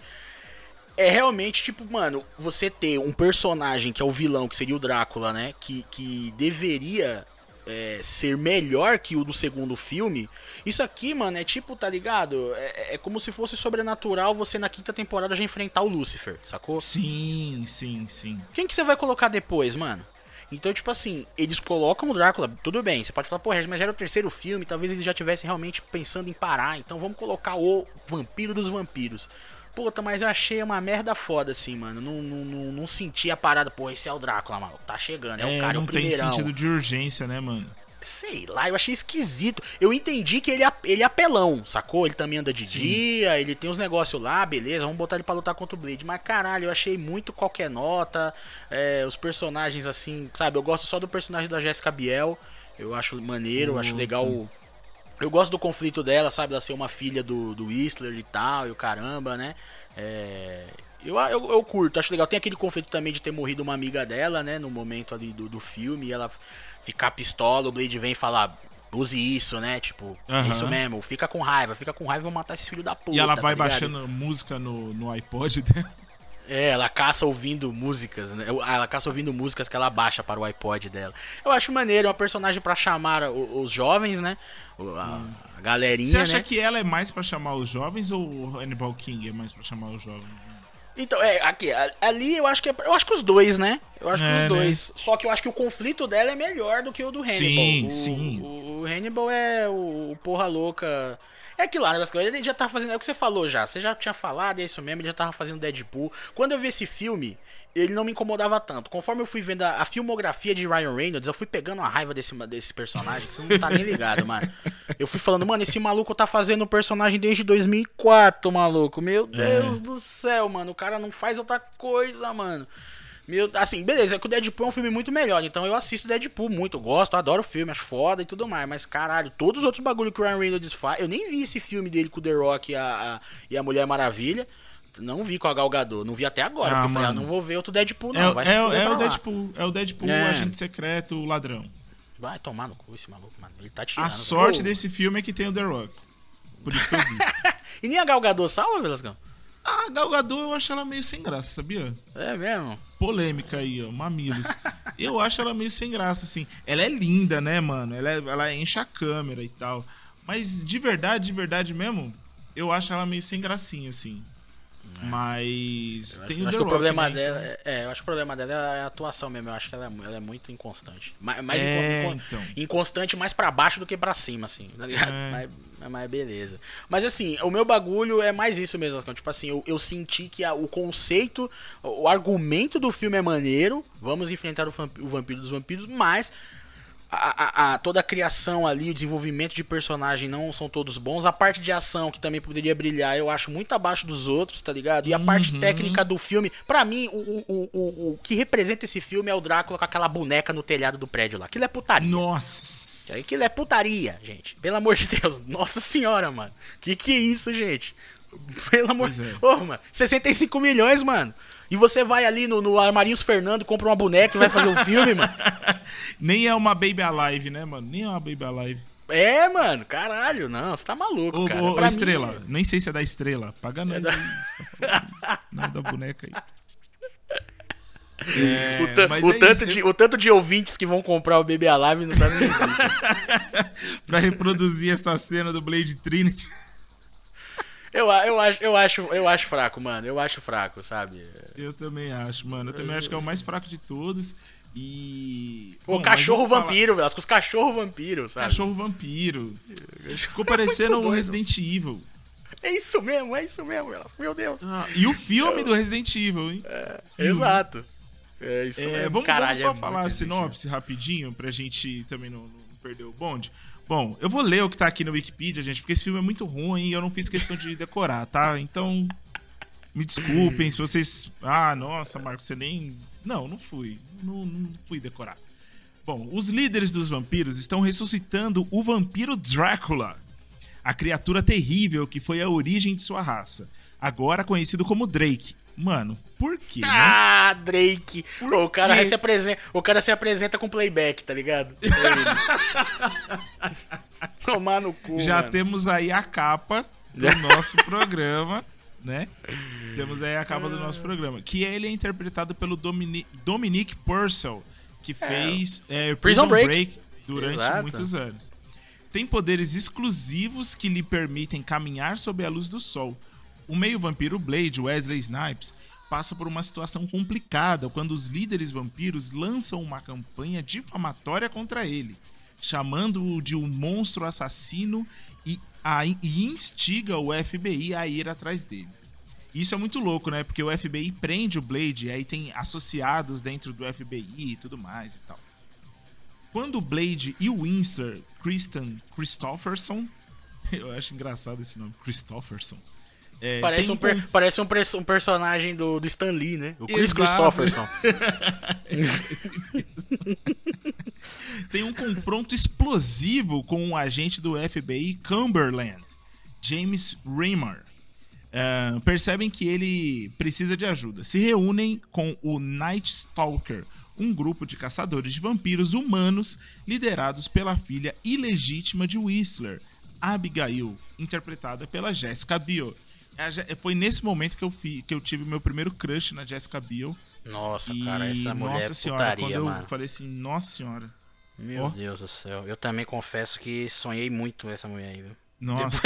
S1: é realmente, tipo, mano, você ter um personagem que é o vilão, que seria o Drácula, né? Que, que deveria é, ser melhor que o do segundo filme. Isso aqui, mano, é tipo, tá ligado? É, é como se fosse sobrenatural você na quinta temporada já enfrentar o Lúcifer, sacou?
S2: Sim, sim, sim.
S1: Quem que você vai colocar depois, mano? Então, tipo assim, eles colocam o Drácula, tudo bem, você pode falar, pô, mas já era o terceiro filme, talvez eles já tivessem realmente pensando em parar, então vamos colocar o vampiro dos vampiros. Puta, mas eu achei uma merda foda, assim, mano. Não, não, não, não senti a parada, pô, esse é o Drácula, mano. Tá chegando, é, o cara, é
S2: não
S1: o
S2: tem
S1: primeirão.
S2: sentido de urgência, né, mano?
S1: Sei lá, eu achei esquisito. Eu entendi que ele é, ele é apelão, sacou? Ele também anda de dia, ele tem uns negócios lá, beleza, vamos botar ele pra lutar contra o Blade. Mas caralho, eu achei muito qualquer nota. é, os personagens, assim, sabe? Eu gosto só do personagem da Jessica Biel. Eu acho maneiro, eu acho legal. o- Eu gosto do conflito dela, sabe? Ela ser uma filha do, do Whistler e tal, e o caramba, né? É, Eu, eu, eu curto, acho legal. Tem aquele conflito também de ter morrido uma amiga dela, né? No momento ali do, do filme, e ela ficar pistola, o Blade vem falar. Use isso, né? Tipo,
S2: Aham.
S1: isso mesmo, fica com raiva, fica com raiva e vou matar esse filho da puta.
S2: E ela
S1: tá
S2: vai
S1: ligado?
S2: baixando música no, no iPod dela.
S1: É, ela caça ouvindo músicas, né? Ela caça ouvindo músicas que ela baixa para o iPod dela. Eu acho maneiro, é uma personagem pra chamar os jovens, né? O- A, galerinha,
S2: Você acha
S1: né?
S2: que ela é mais pra chamar os jovens ou o Hannibal King é mais pra chamar os jovens?
S1: Então, é, aqui, ali eu acho que é, eu acho que os dois, né? Eu acho que
S2: É,
S1: os
S2: né?
S1: dois. Só que eu acho que o conflito dela é melhor do que o do Hannibal.
S2: Sim,
S1: o,
S2: sim.
S1: O, o Hannibal é o, o porra louca. É aquilo lá, né? Ele já tá fazendo. É o que você falou já. Você já tinha falado, é isso mesmo, ele já tava fazendo Deadpool. Quando eu vi esse filme, ele não me incomodava tanto. Conforme eu fui vendo a, a filmografia de Ryan Reynolds, eu fui pegando a raiva desse, desse personagem, que você não tá nem ligado, mano. Eu fui falando, mano, esse maluco tá fazendo o personagem desde 2004, maluco. Meu Deus do céu, mano. O cara não faz outra coisa, mano. Meu, assim, beleza, é que o Deadpool é um filme muito melhor, então eu assisto Deadpool muito, gosto, adoro o filme, acho foda e tudo mais, mas caralho, todos os outros bagulho que o Ryan Reynolds faz, eu nem vi esse filme dele com o The Rock e a, a- e a Mulher Maravilha, não vi com a Gal Gadot, não vi até agora,
S2: Ah,
S1: porque eu falei, ah, não vou ver outro Deadpool
S2: É,
S1: não,
S2: é, é
S1: pra
S2: o
S1: lá.
S2: Deadpool, é o Deadpool,
S1: É.
S2: agente secreto, o ladrão.
S1: Vai tomar no cu esse maluco, mano, ele tá tirando.
S2: A sorte
S1: Pô,
S2: desse filme é que tem o The Rock. Por isso que eu vi.
S1: E nem a Gal Gadot salva, Velascão?
S2: A Gal Gadot eu acho ela meio sem graça, sabia?
S1: É mesmo?
S2: Polêmica aí, ó, mamilos. Eu acho ela meio sem graça, assim. Ela é linda, né, mano? Ela, é- ela enche a câmera e tal. Mas de verdade, de verdade mesmo, eu acho ela meio sem gracinha, assim. Mas
S1: Eu
S2: tem
S1: acho,
S2: o The
S1: o problema
S2: né,
S1: dela,
S2: então-
S1: é, é, eu acho que o problema dela é a atuação mesmo. Eu acho que ela é, ela é muito inconstante. Mais, mais
S2: É,
S1: inco-
S2: então.
S1: inconstante mais pra baixo do que pra cima, assim. Tá ligado?
S2: É.
S1: Mas, mas beleza. Mas assim, o meu bagulho é mais isso mesmo. Tipo assim, eu, eu senti que a- o conceito, o, o argumento do filme é maneiro. Vamos enfrentar o, o vampiro dos vampiros, mas a, a- a- toda a criação ali, o desenvolvimento de personagem não são todos bons. A parte de ação, que também poderia brilhar, eu acho muito abaixo dos outros, tá ligado? E a parte técnica do filme, pra mim, o, o, o, o- que representa esse filme é o Drácula com aquela boneca no telhado do prédio lá. Aquilo é putaria.
S2: Nossa!
S1: Aquilo é putaria, gente. Pelo amor de Deus. Nossa senhora, mano. Que que é isso, gente? Pelo amor
S2: Pois é.
S1: Ô, mano. 65 milhões, mano. E você vai ali no, no Armarinhos Fernando, compra uma boneca e vai fazer o filme, mano.
S2: Nem é uma Baby Alive, né, mano? Nem é uma Baby Alive.
S1: É, mano. Caralho. Não, você tá maluco,
S2: Ô,
S1: cara.
S2: ô, ô,
S1: Pra mim,
S2: Estrela, nem sei se é da Estrela. Paga nós
S1: da-
S2: aí. Não, da boneca aí. É,
S1: O, ta- o
S2: é
S1: tanto
S2: isso,
S1: de, o tanto de ouvintes que vão comprar o Baby Alive não tá nem
S2: Pra reproduzir essa cena do Blade Trinity.
S1: Eu, eu, acho, eu, acho, eu acho fraco, mano. Eu acho fraco, sabe?
S2: Eu também acho, mano. Eu também acho que é o mais fraco de todos. E.
S1: O
S2: Bom,
S1: cachorro
S2: vamos falar-
S1: vampiro, Velasco. Os cachorro vampiro, sabe?
S2: Cachorro vampiro. Ficou parecendo o
S1: doido.
S2: Resident Evil.
S1: É isso mesmo, é isso mesmo, Velasco. Meu Deus.
S2: Ah, e o filme do Resident Evil, hein?
S1: Exato. É isso
S2: É,
S1: mesmo.
S2: vamos,
S1: Caralho,
S2: vamos só
S1: é
S2: falar a sinopse rapidinho pra gente também não, não perder o bonde. Bom, eu vou ler o que tá aqui no Wikipedia, gente, porque esse filme é muito ruim e eu não fiz questão de decorar, tá? Então, me desculpem se vocês. Ah, nossa, Marcos, você nem. Não, não fui. Não, não fui decorar. Bom, os líderes dos vampiros estão ressuscitando o vampiro Drácula, a criatura terrível que foi a origem de sua raça, agora conhecido como Drake. Mano, por quê, né?
S1: Ah, Drake.
S2: Por
S1: o, cara
S2: quê?
S1: se apresenta, o cara se apresenta com playback, tá ligado? Tomar no cu.
S2: Já
S1: mano.
S2: temos aí a capa do nosso programa, né? Temos aí a capa do nosso programa. Que ele é interpretado pelo Domini Dominic Purcell, que fez é, Prison,
S1: Prison Break.
S2: Break, durante
S1: Exato.
S2: muitos anos. Tem poderes exclusivos que lhe permitem caminhar sob a luz do sol. O meio vampiro Blade, Wesley Snipes, passa por uma situação complicada quando os líderes vampiros lançam uma campanha difamatória contra ele, chamando-o de um monstro assassino e, a- e instiga o FBI a ir atrás dele. Isso é muito louco, né? Porque o FBI prende o Blade e aí tem associados dentro do FBI e tudo mais e tal. Quando o Blade e o Winsler, Kristen Christopherson, eu acho engraçado esse nome, Christopherson. É,
S1: Parece, um, per- parece um, pres- um personagem do, do Stan Lee, né? O Chris
S2: Exato.
S1: Christopherson.
S2: tem um confronto explosivo com um agente do FBI Cumberland, James Raymer. Ah, percebem que ele precisa de ajuda. Se reúnem com o Night Stalker, um grupo de caçadores de vampiros humanos liderados pela filha ilegítima de Whistler, Abigail, interpretada pela Jessica Biel. A Je- Foi nesse momento que eu, fi- que eu tive meu primeiro crush na Jessica Biel.
S1: Nossa,
S2: E,
S1: cara, essa mulher
S2: nossa
S1: é
S2: senhora,
S1: putaria,
S2: quando eu
S1: mano.
S2: falei assim, nossa senhora.
S1: Meu
S2: Ó.
S1: Deus do céu. Eu também confesso que sonhei muito com essa mulher aí, viu?
S2: Nossa.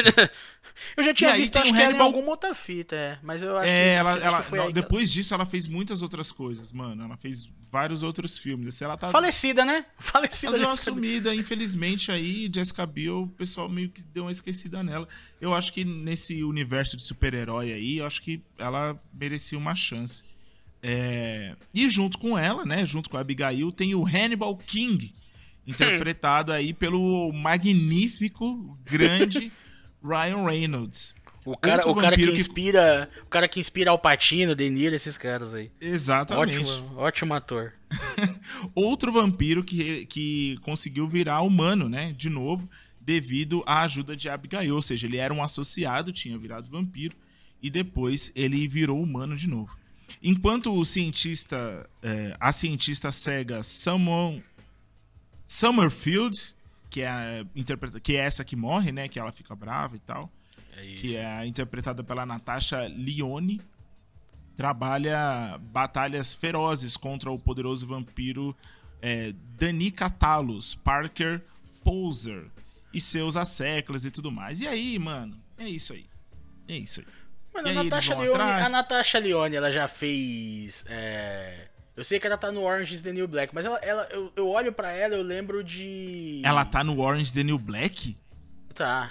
S1: Eu já tinha visto, acho
S2: o
S1: que ela em alguma outra fita, é. Mas eu acho
S2: É,
S1: que,
S2: ela,
S1: que
S2: ela-
S1: foi
S2: não,
S1: aí que
S2: depois disso ela fez muitas outras coisas, mano. Ela fez vários outros filmes. Assim, ela tá
S1: Falecida, né? Falecida
S2: ela deu uma sumida, infelizmente aí Jessica Biel, o pessoal meio que deu uma esquecida nela. Eu acho que nesse universo de super-herói aí, eu acho que ela merecia uma chance. É, E junto com ela, né, junto com a Abigail, tem o Hannibal King, interpretado aí pelo magnífico, grande Ryan Reynolds.
S1: O cara, o cara que
S2: vampiro que-
S1: inspira. O cara que inspira Alpatino, De Niro, esses caras aí.
S2: Exatamente.
S1: Ótimo, ótimo ator.
S2: outro vampiro que, que conseguiu virar humano, né? De novo, devido à ajuda de Abigail. Ou seja, ele era um associado, tinha virado vampiro, e depois ele virou humano de novo. Enquanto o cientista, é, a cientista cega Samuel Summerfield, que é, a interpreta- que é essa que morre, né? Que ela fica brava e tal. Que é interpretada pela Natasha Lyonne. Trabalha batalhas ferozes contra o poderoso vampiro é, Danica Talos, Parker Poser e seus asseclas e tudo mais. E aí, mano, é isso aí. É isso aí.
S1: Mano,
S2: E
S1: a Natasha, Leone,
S2: atrás?
S1: a Natasha Leone, ela já fez. é, Eu sei que ela tá no Orange is the New Black, mas ela, ela, eu, eu olho pra ela eu lembro de.
S2: Ela tá no Orange the New Black?
S1: Tá.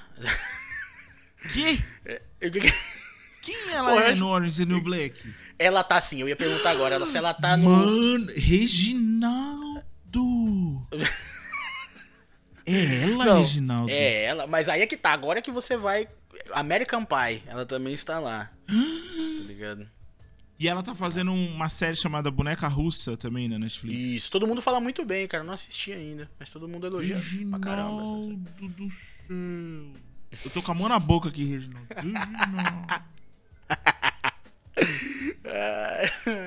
S2: Que?
S1: Eu-
S2: Quem ela é
S1: Orange-
S2: no Orange the New Black?
S1: Ela tá sim, eu ia perguntar agora ela- se ela tá no.
S2: Mano, Reginaldo! É ela,
S1: Não,
S2: Reginaldo?
S1: É ela, mas aí é que tá, agora que você vai. American Pie, ela também está lá. tá ligado?
S2: E ela tá fazendo uma série chamada Boneca Russa também na Netflix.
S1: Isso, todo mundo fala muito bem, cara. Não assisti ainda, mas todo mundo elogia pra caramba.
S2: Reginaldo do céu. Eu tô com a mão na boca aqui, Reginaldo. Reginaldo.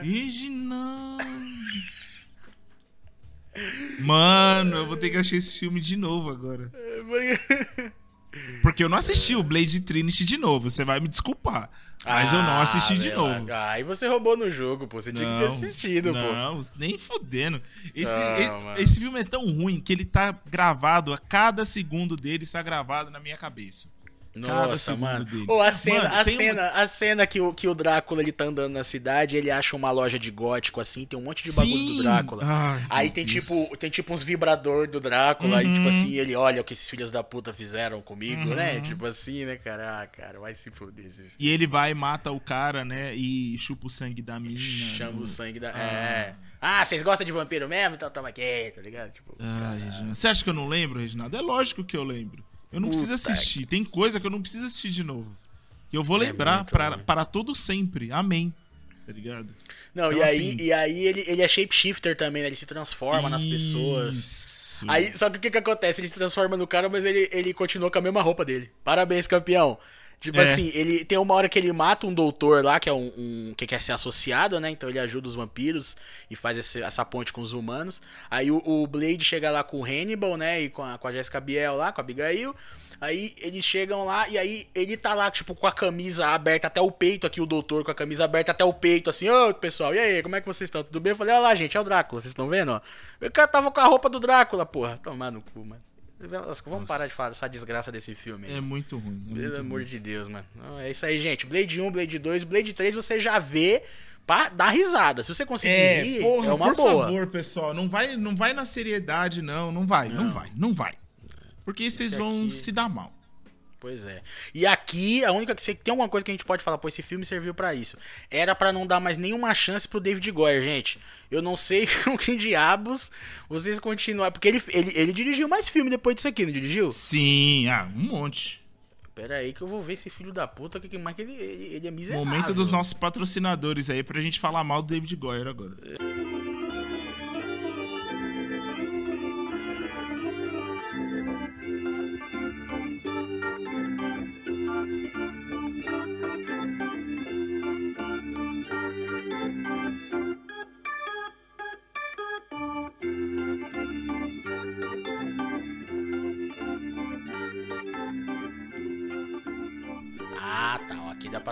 S2: Reginaldo. Mano, eu vou ter que assistir esse filme de novo agora. Porque eu não assisti o Blade Trinity de novo. Você vai me desculpar. Mas eu não assisti de
S1: Ah,
S2: novo.
S1: Ah, aí você roubou no jogo, pô. Você tinha que ter assistido, pô.
S2: não, nem fudendo. Esse,
S1: Não,
S2: esse filme é tão ruim que ele tá gravado, a cada segundo dele está gravado na minha cabeça.
S1: Nossa, mano.
S2: dele.
S1: Ô, a cena,
S2: Mano,
S1: a cena, a cena que o, que o Drácula ele tá andando na cidade, ele acha uma loja de gótico assim, tem um monte de bagulho
S2: Sim!
S1: do Drácula.
S2: Ai,
S1: aí tem
S2: Deus. Uhum.
S1: tipo, tem tipo uns vibrador do Drácula, e tipo assim, ele olha o que esses filhos da puta fizeram comigo, né? Tipo assim, né, cara? Ah, cara, vai se fuder esse filme.
S2: E ele vai, mata o cara, né? E chupa o sangue da mina.
S1: Chama
S2: no-
S1: o sangue da.
S2: Ah.
S1: É. Ah, vocês gostam de vampiro mesmo? Então toma aqui, tá ligado? Tipo,
S2: Ai, Reginaldo. Você acha que eu não lembro, Reginaldo? É lógico que eu lembro. Eu não preciso assistir. Tem coisa que eu não preciso assistir de novo. E eu vou
S1: É
S2: lembrar
S1: muito
S2: para, para todo sempre. Amém. Tá ligado?
S1: Não, e
S2: Então,
S1: aí,
S2: assim-
S1: e aí ele, ele é shapeshifter também, né? Ele se transforma nas pessoas.
S2: Isso.
S1: Aí, só que o que que acontece? Ele se transforma no cara, mas ele, ele continua com a mesma roupa dele. Parabéns, campeão. Tipo
S2: É.
S1: assim, ele tem uma hora que ele mata um doutor lá, que é um, um- que quer ser associado, né? Então ele ajuda os vampiros e faz esse- essa ponte com os humanos. Aí o, o Blade chega lá com o Hannibal, né? E com a, com a Jessica Biel lá, com a Abigail. Aí eles chegam lá e aí ele tá lá, tipo, com a camisa aberta até o peito aqui, o doutor com a camisa aberta até o peito, assim, ô pessoal, e aí, como é que vocês estão? Tudo bem? Eu falei, olha lá, gente, é o Drácula, vocês estão vendo, ó? O cara tava com a roupa do Drácula, porra. Tomar no cu, mano. Vamos parar de falar dessa desgraça desse filme.
S2: É muito ruim. é
S1: Pelo
S2: muito
S1: amor
S2: ruim.
S1: de Deus, mano. Não, é isso aí, gente. Blade 1, Blade 2, Blade 3 você já vê pra dar risada. Se você conseguir
S2: É,
S1: rir,
S2: porra,
S1: é uma
S2: por
S1: boa.
S2: favor, pessoal, não vai, não vai na seriedade, não, não vai, não, vai, não vai. Porque vocês vão
S1: aqui-
S2: se dar mal.
S1: Pois é. E aqui, a única que tem alguma coisa que a gente pode falar, pô, esse filme serviu pra isso. Era pra não dar mais nenhuma chance pro David Goyer, gente. Eu não sei com que diabos vocês continuaram, porque ele, ele, ele dirigiu mais filme depois disso aqui, não dirigiu?
S2: Sim, ah, um monte.
S1: Pera aí que eu vou ver esse filho da puta, que mais que ele, ele, ele é miserável.
S2: Momento dos nossos patrocinadores aí pra gente falar mal do David Goyer agora.
S1: Ah,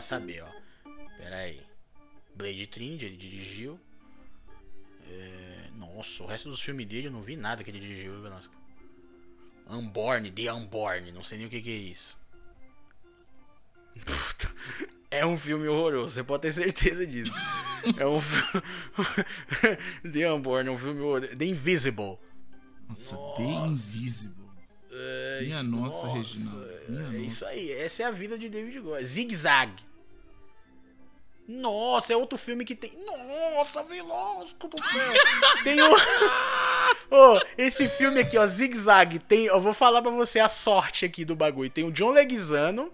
S1: saber, ó. Pera aí. Blade Trinity, ele dirigiu. É, Nossa, o resto dos filmes dele eu não vi nada que ele dirigiu, viu, Velasco? Unborn, The Unborn, não sei nem o que, que é isso. Puta, É um filme horroroso, você pode ter certeza disso. É um filme. The Unborn, é um filme horroroso. The Invisible.
S2: Nossa, The Invisible.
S1: É
S2: Minha
S1: isso-
S2: nossa, Reginaldo, minha
S1: é
S2: nossa.
S1: isso aí, essa é a vida de David Goyer. Zig Zag. Nossa, é outro filme que tem. Nossa, Velasco do céu! tem um. Ô, esse filme aqui, ó, Zig Zag, tem. Eu vou falar pra você a sorte aqui do bagulho. Tem o John Leguizano.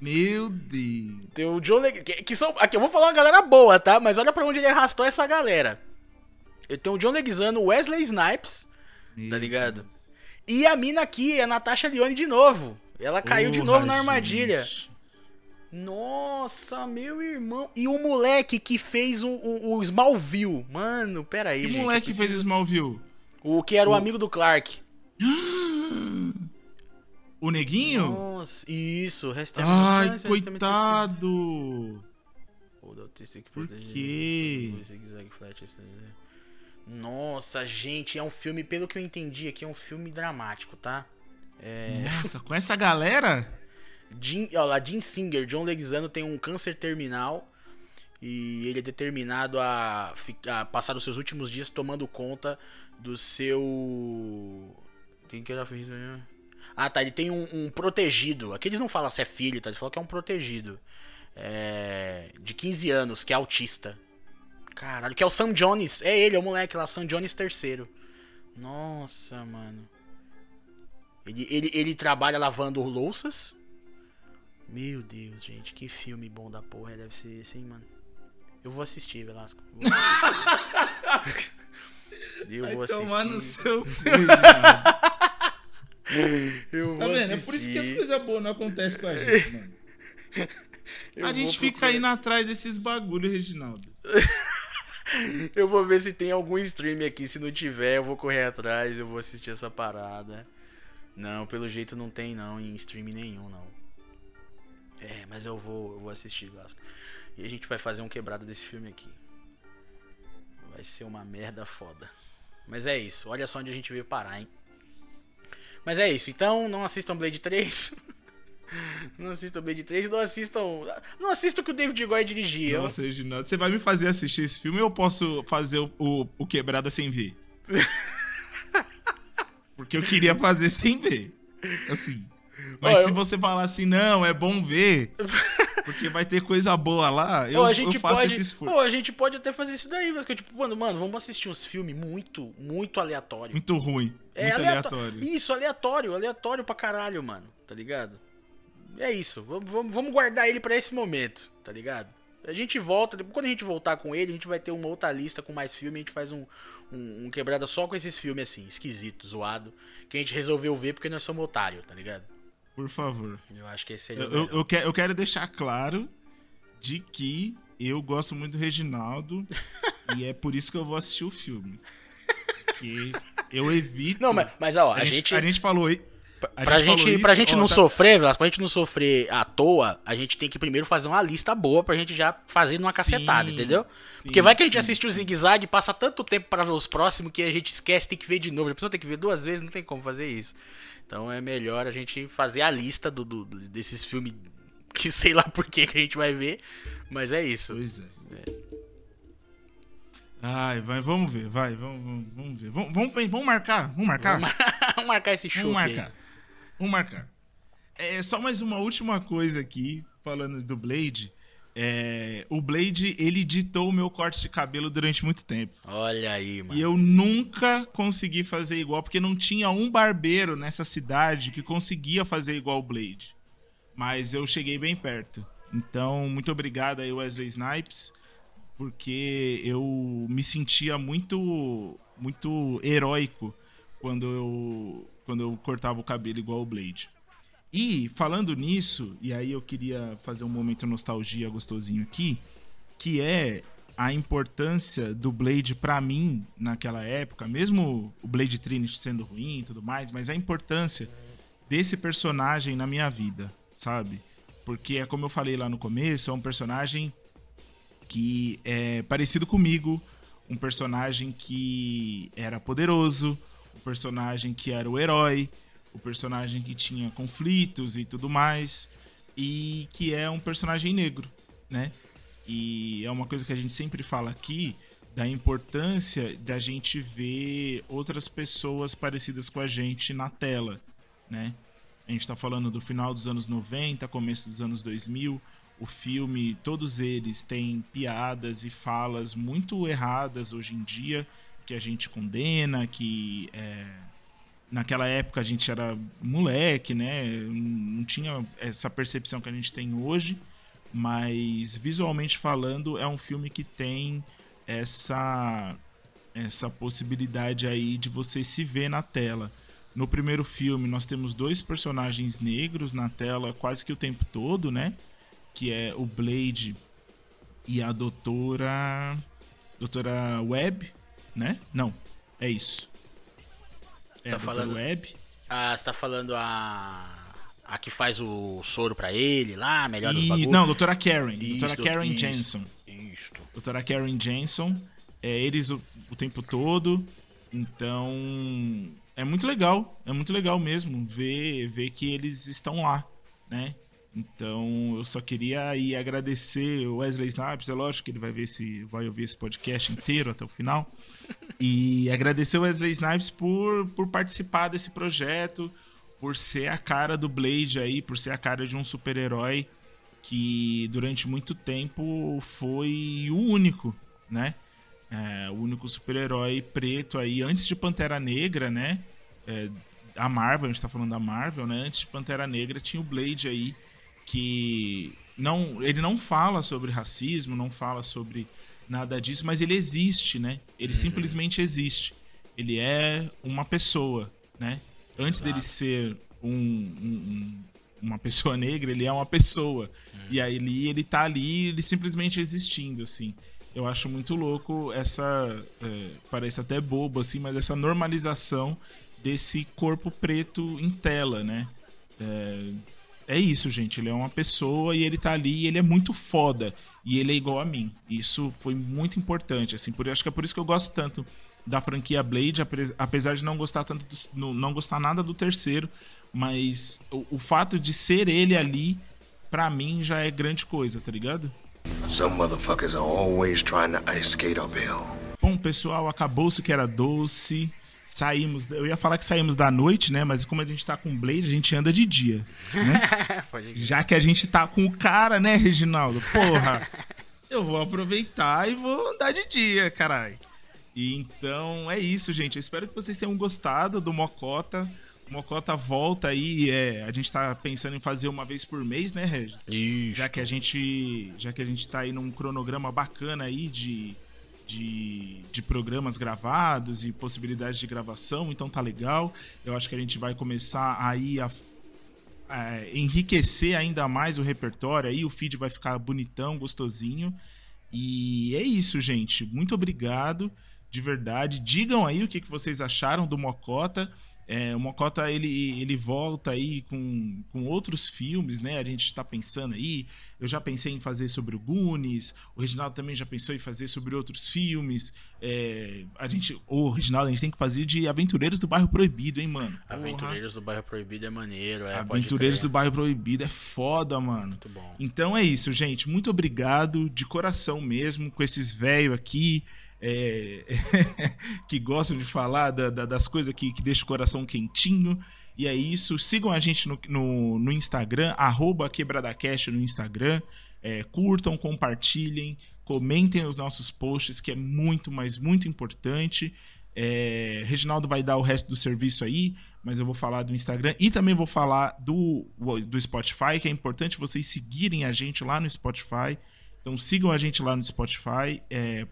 S2: Meu Deus.
S1: Tem o John Leguizano. Que, que são. Aqui eu vou falar uma galera boa, tá? Mas olha pra onde ele arrastou essa galera. Ele tem o John Leguizano, Wesley Snipes. Tá ligado? E a mina aqui é a Natasha Lyonne de novo. Ela caiu de
S2: Porra,
S1: novo na armadilha.
S2: gente.
S1: Nossa, meu irmão. E o moleque que fez o, o, o Smallville. Mano, pera aí,
S2: Que
S1: gente.
S2: moleque
S1: eu
S2: fez
S1: preciso-
S2: Smallville?
S1: O que era o amigo do Clark.
S2: O Neguinho?
S1: Nossa, isso. Resta
S2: Ai, coitado.
S1: Por
S2: quê?
S1: Nossa, gente, é um filme, pelo que eu entendi aqui, é um filme dramático, tá?
S2: Nossa, com essa galera?
S1: Jim, ó lá, Jim Singer, John Leguizano tem um câncer terminal e ele é determinado a, a passar os seus últimos dias tomando conta do seu. Quem que era aí? Ah, tá. Ele tem um, um protegido. Aqui eles não falam se é filho, tá? Eles falam que é um protegido. É, de 15 anos, que é autista. Caralho, que é o Sam Jones. É ele, é o moleque lá, Sam Jones terceiro. Nossa, mano. Ele, ele, ele trabalha lavando louças. Meu Deus, gente, que filme bom da porra deve ser esse, hein, mano. Eu vou assistir, Velasco. Eu
S2: Vai
S1: vou
S2: tomar no
S1: assistir.
S2: seu.
S1: Eu
S2: Tá
S1: vou
S2: vendo? É por isso que as
S1: assistir.
S2: coisas boas não acontecem com a gente, mano.
S1: Eu
S2: a gente
S1: vou
S2: fica
S1: procurar.
S2: indo atrás desses bagulho, Reginaldo.
S1: Eu vou ver se tem algum stream aqui. Se não tiver, eu vou correr atrás. Eu vou assistir essa parada. Não, pelo jeito não tem não em stream nenhum, não. É, mas eu vou, eu vou assistir, Vasco. E a gente vai fazer um quebrado desse filme aqui. Vai ser uma merda foda. Mas é isso. Olha só onde a gente veio parar, hein? Mas é isso. Então, não assistam Blade 3. não assistam Blade 3 e não assistam. Não assistam o que o David Goy dirigia. Eu-
S2: Nossa, Reginaldo, você vai me fazer assistir esse filme ou eu posso fazer o, o, o Quebrada sem ver? Porque eu queria fazer sem ver. Assim. Mas se
S1: eu-
S2: você falar assim, não, é bom ver, porque vai ter coisa boa lá, eu,
S1: Ou a gente
S2: eu faço
S1: pode,
S2: esse esforço.
S1: ou a gente pode até fazer isso daí, mas que eu tipo, mano, mano, vamos assistir uns filmes muito, muito aleatório.
S2: Muito ruim.
S1: é
S2: muito
S1: aleatório.
S2: aleatório.
S1: Isso, aleatório, aleatório pra caralho, mano, tá ligado? É isso, vamos, vamos, guardar ele pra esse momento, tá ligado? A gente volta, depois quando a gente voltar com ele, a gente vai ter uma outra lista com mais filme, a gente faz um, um, um quebrada só com esses filmes assim, esquisito, zoado, que a gente resolveu ver porque nós somos otário, tá ligado?
S2: Por favor.
S1: Eu acho que esse seria o
S2: Eu, eu,
S1: melhor.
S2: eu quero, deixar claro de que eu gosto muito do Reginaldo e é por isso que eu vou assistir o filme. Porque eu evito.
S1: Não, mas, mas ó, a, gente...
S2: a gente falou. A
S1: pra gente,
S2: isso,
S1: pra gente não
S2: tá-
S1: sofrer, Velasco, pra gente não sofrer à toa, a gente tem que primeiro fazer uma lista boa pra gente já fazer numa cacetada,
S2: Sim,
S1: entendeu?
S2: sim,
S1: Porque vai que a gente
S2: sim,
S1: assiste o zigue-zague, passa tanto tempo pra ver os próximos que a gente esquece, tem que ver de novo. A pessoa tem que ver duas vezes, não tem como fazer isso. Então é melhor a gente fazer a lista do, do- desses filmes que sei lá por que a gente vai ver, mas é isso.
S2: Pois é. Ai, vai, vamos ver, vai, vamos, vamos, vamos ver. Vamos, vamos, vamos marcar, vamos marcar?
S1: Vamos marcar esse show
S2: Vamos
S1: aí.
S2: Vamos marcar. É só mais uma última coisa aqui, falando do Blade. É, o Blade, ele ditou o meu corte de cabelo durante muito tempo.
S1: Olha aí, mano.
S2: E eu nunca consegui fazer igual, porque não tinha um barbeiro nessa cidade que conseguia fazer igual o Blade. Mas eu cheguei bem perto. Então, muito obrigado aí, Wesley Snipes, porque eu me sentia muito, muito heróico quando eu, quando eu cortava o cabelo igual o Blade. E falando nisso, e aí eu queria fazer um momento nostalgia gostosinho aqui, que é a importância do Blade pra mim naquela época, mesmo o Blade Trinity sendo ruim e tudo mais, mas a importância desse personagem na minha vida, sabe? Porque é como eu falei lá no começo, é um personagem que é parecido comigo, um personagem que era poderoso, um personagem que era o herói, o personagem que tinha conflitos e tudo mais, e que é um personagem negro, né? E é uma coisa que a gente sempre fala aqui da importância da gente ver outras pessoas parecidas com a gente na tela, né? A gente tá falando do final dos anos 90, começo dos anos 2000. O filme, todos eles têm piadas e falas muito erradas hoje em dia, que a gente condena, que é, naquela época a gente era moleque, né? Não tinha essa percepção que a gente tem hoje, mas visualmente falando é um filme que tem essa essa possibilidade aí de você se ver na tela. No primeiro filme nós temos dois personagens negros na tela quase que o tempo todo, né? Que é o Blade e a doutora doutora Webb, né? Não, é isso. É
S1: Tá
S2: a doutora
S1: falando-
S2: Webb.
S1: Ah, você tá falando a. A que faz o soro pra ele lá, melhor
S2: E,
S1: bagulhos.
S2: não, doutora Karen.
S1: Isso,
S2: doutora Karen
S1: isso.
S2: Jensen.
S1: Isto.
S2: doutora Karen Jensen. É, eles o, o tempo todo. Então, é muito legal. É muito legal mesmo ver, ver que eles estão lá, né? Então, eu só queria aí agradecer o Wesley Snipes. É lógico que ele vai ver esse, vai ouvir esse podcast inteiro até o final. E agradecer o Wesley Snipes por, por participar desse projeto, por ser a cara do Blade aí, por ser a cara de um super-herói que durante muito tempo foi o único, né? É, o único super-herói preto aí, antes de Pantera Negra, né? É, a Marvel, a gente tá falando da Marvel, né? Antes de Pantera Negra tinha o Blade aí, que não, ele não fala sobre racismo, não fala sobre nada disso, mas ele existe, né? Ele simplesmente existe. Ele é uma pessoa, né? Antes dele ser um, um- um- uma pessoa negra, ele é uma pessoa. E aí ele, ele tá ali, ele simplesmente existindo, assim. Eu acho muito louco essa. é, parece até bobo, assim, mas essa normalização desse corpo preto em tela, né? É, é isso, gente. Ele é uma pessoa e ele tá ali e ele é muito foda. E ele é igual a mim. Isso foi muito importante, assim. Por, acho que é por isso que eu gosto tanto da franquia Blade, apesar de não gostar tanto do, não gostar nada do terceiro, mas o, o fato de ser ele ali, pra mim, já é grande coisa, tá ligado?
S4: Some motherfuckers are always trying to ice skate uphill.
S2: Bom, pessoal, acabou-se que era doce. Saímos, eu ia falar que saímos da noite, né? Mas como a gente tá com Blade, a gente anda de dia.
S1: Pode
S2: Já que a gente tá com o cara, né, Reginaldo? Porra, eu vou aproveitar e vou andar de dia, caralho. E então é isso, gente. Eu espero que vocês tenham gostado do Mocota. O Mocota volta aí. É, a gente tá pensando em fazer uma vez por mês, né, Regis?
S1: Isso.
S2: Já que a gente, já que a gente tá aí num cronograma bacana aí de, de, de programas gravados e possibilidades de gravação, então tá legal. Eu acho que a gente vai começar aí a é, enriquecer ainda mais o repertório aí, o feed vai ficar bonitão, gostosinho. E é isso, gente. Muito obrigado, de verdade. Digam aí o que, que vocês acharam do Mocota. É, o Mocota ele, ele volta aí com, com outros filmes, né? A gente está pensando aí. Eu já pensei em fazer sobre o Goonies. O Reginaldo também já pensou em fazer sobre outros filmes. É, a gente, ô Reginaldo, a gente tem que fazer de Aventureiros do Bairro Proibido, hein, mano? Porra.
S1: Aventureiros do Bairro Proibido é maneiro, é.
S2: Aventureiros do Bairro Proibido é foda, mano.
S1: Muito bom.
S2: Então é isso, gente. Muito obrigado, de coração mesmo, com esses velhos aqui. É, que gostam de falar da- da- das coisas que, que deixam o coração quentinho. E é isso. Sigam a gente no, no, no Instagram, arroba QuebradaCast no Instagram. É, curtam, compartilhem, comentem os nossos posts, que é muito, mas muito importante. É, Reginaldo vai dar o resto do serviço aí, mas eu vou falar do Instagram e também vou falar do, do Spotify, que é importante vocês seguirem a gente lá no Spotify. Então sigam a gente lá no Spotify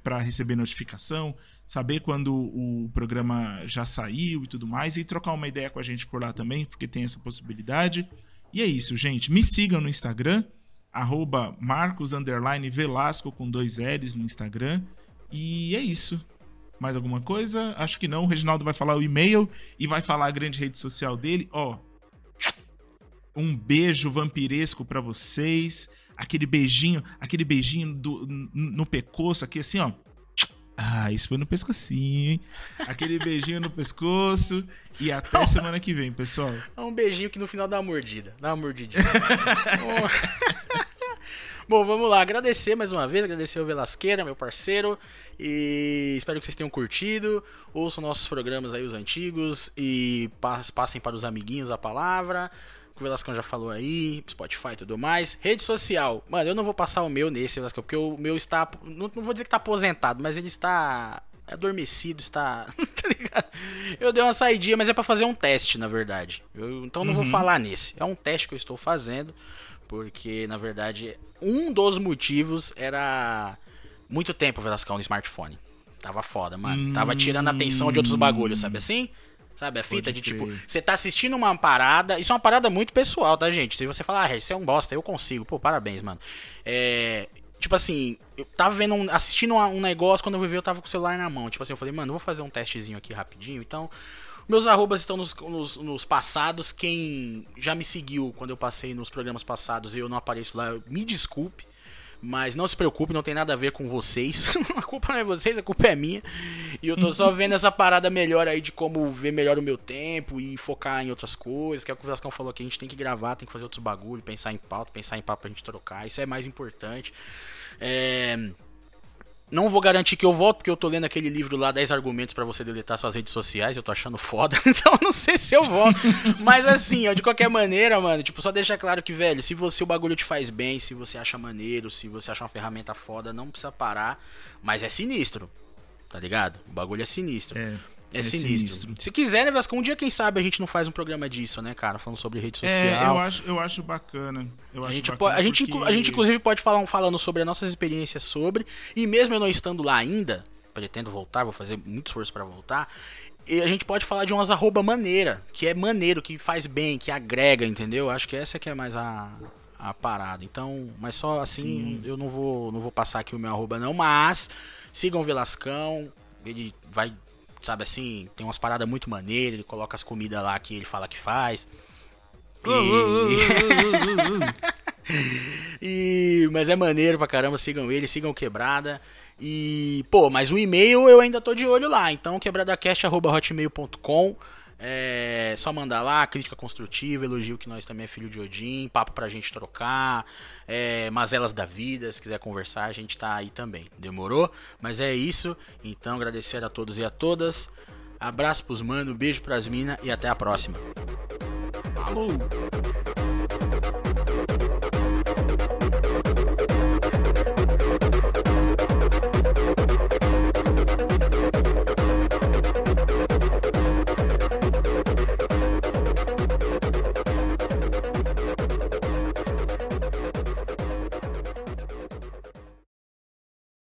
S2: para receber notificação, saber quando o programa já saiu e tudo mais, e trocar uma ideia com a gente por lá também, porque tem essa possibilidade. E é isso, gente. Me sigam no Instagram, arroba Marcos Velasco com dois L's no Instagram. E é isso. Mais alguma coisa? Acho que não. O Reginaldo vai falar o e-mail e vai falar a grande rede social dele. Ó, um beijo vampiresco pra vocês. Aquele beijinho, aquele beijinho do, no pescoço aqui, assim, ó. Ah, isso foi no pescocinho, hein? Aquele beijinho no pescoço. E até semana que vem, pessoal.
S1: É um beijinho que no final dá uma mordida. Dá uma mordidinha. Bom- vamos lá. Agradecer mais uma vez. Agradecer ao Velasqueira, meu parceiro. E espero que vocês tenham curtido. Ouçam nossos programas aí, os antigos. E pas- passem para os amiguinhos a palavra. O Velascão já falou aí, Spotify e tudo mais. Rede social. Mano, eu não vou passar o meu nesse, Velascão, porque o meu está. Não, não vou dizer que tá aposentado, mas ele está adormecido, está. tá ligado? Eu dei uma saidinha, mas é pra fazer um teste, na verdade. Eu- então não vou falar nesse. É um teste que eu estou fazendo, porque na verdade um dos motivos era muito tempo Velascão no smartphone. Tava foda, mano. Tava tirando a atenção de outros bagulhos, sabe assim? Sabe a fita
S2: Pode
S1: de tipo, você tá assistindo uma parada, isso é uma parada muito pessoal, tá, gente? Se você falar, ah, isso é um bosta, eu consigo. Pô, parabéns, mano. É. Tipo assim, eu tava vendo, um- assistindo um negócio, quando eu ver, eu tava com o celular na mão. Tipo assim, eu falei, mano, eu vou fazer um testezinho aqui rapidinho. Então, meus arrobas estão nos, nos, nos passados. Quem já me seguiu quando eu passei nos programas passados e eu não apareço lá, me desculpe. Mas não se preocupe, não tem nada a ver com vocês. a culpa não é vocês, a culpa é minha. E eu tô só vendo essa parada melhor aí de como ver melhor o meu tempo e focar em outras coisas. Que é o que o Velascão falou aqui, a gente tem que gravar, tem que fazer outros bagulho, pensar em pauta, pensar em papo pra gente trocar. Isso é mais importante. É. Não vou garantir que eu volto, porque eu tô lendo aquele livro lá, 10 argumentos pra você deletar suas redes sociais, eu tô achando foda, então não sei se eu volto. Mas assim, ó, de qualquer maneira, mano, tipo, só deixar claro que, velho, se você o bagulho te faz bem, se você acha maneiro, se você acha uma ferramenta foda, não precisa parar, mas é sinistro. Tá ligado? O bagulho é sinistro.
S2: É.
S1: É,
S2: É
S1: sinistro.
S2: sinistro.
S1: Se quiser, né, Vasco, um dia, quem sabe, a gente não faz um programa disso, né, cara? Falando sobre rede social.
S2: É, eu acho, eu acho bacana. Eu
S1: A
S2: acho
S1: gente,
S2: bacana
S1: pode, a, gente,
S2: porque-
S1: a gente, inclusive, pode falar um falando sobre as nossas experiências sobre. E mesmo eu não estando lá ainda, pretendo voltar, vou fazer muito esforço pra voltar. E a gente pode falar de umas arroba maneira, que é maneiro, que faz bem, que agrega, entendeu? Acho que essa que é mais a, a parada. Então, mas só assim, eu não vou, não vou passar aqui o meu arroba não, mas sigam o Velascão, ele vai, sabe assim, tem umas paradas muito maneiras, ele coloca as comidas lá que ele fala que faz. E... e- mas é maneiro pra caramba, sigam ele, sigam Quebrada. E, pô, mas o e-mail eu ainda tô de olho lá. Então, quebradacast.hotmail.com. É só mandar lá, crítica construtiva, elogio que nós também é filho de Odin, papo pra gente trocar, é, mazelas da vida, se quiser conversar, a gente tá aí também. Demorou? Mas é isso. Então, agradecer a todos e a todas. Abraço pros mano, beijo pras minas e até a próxima.
S2: Falou!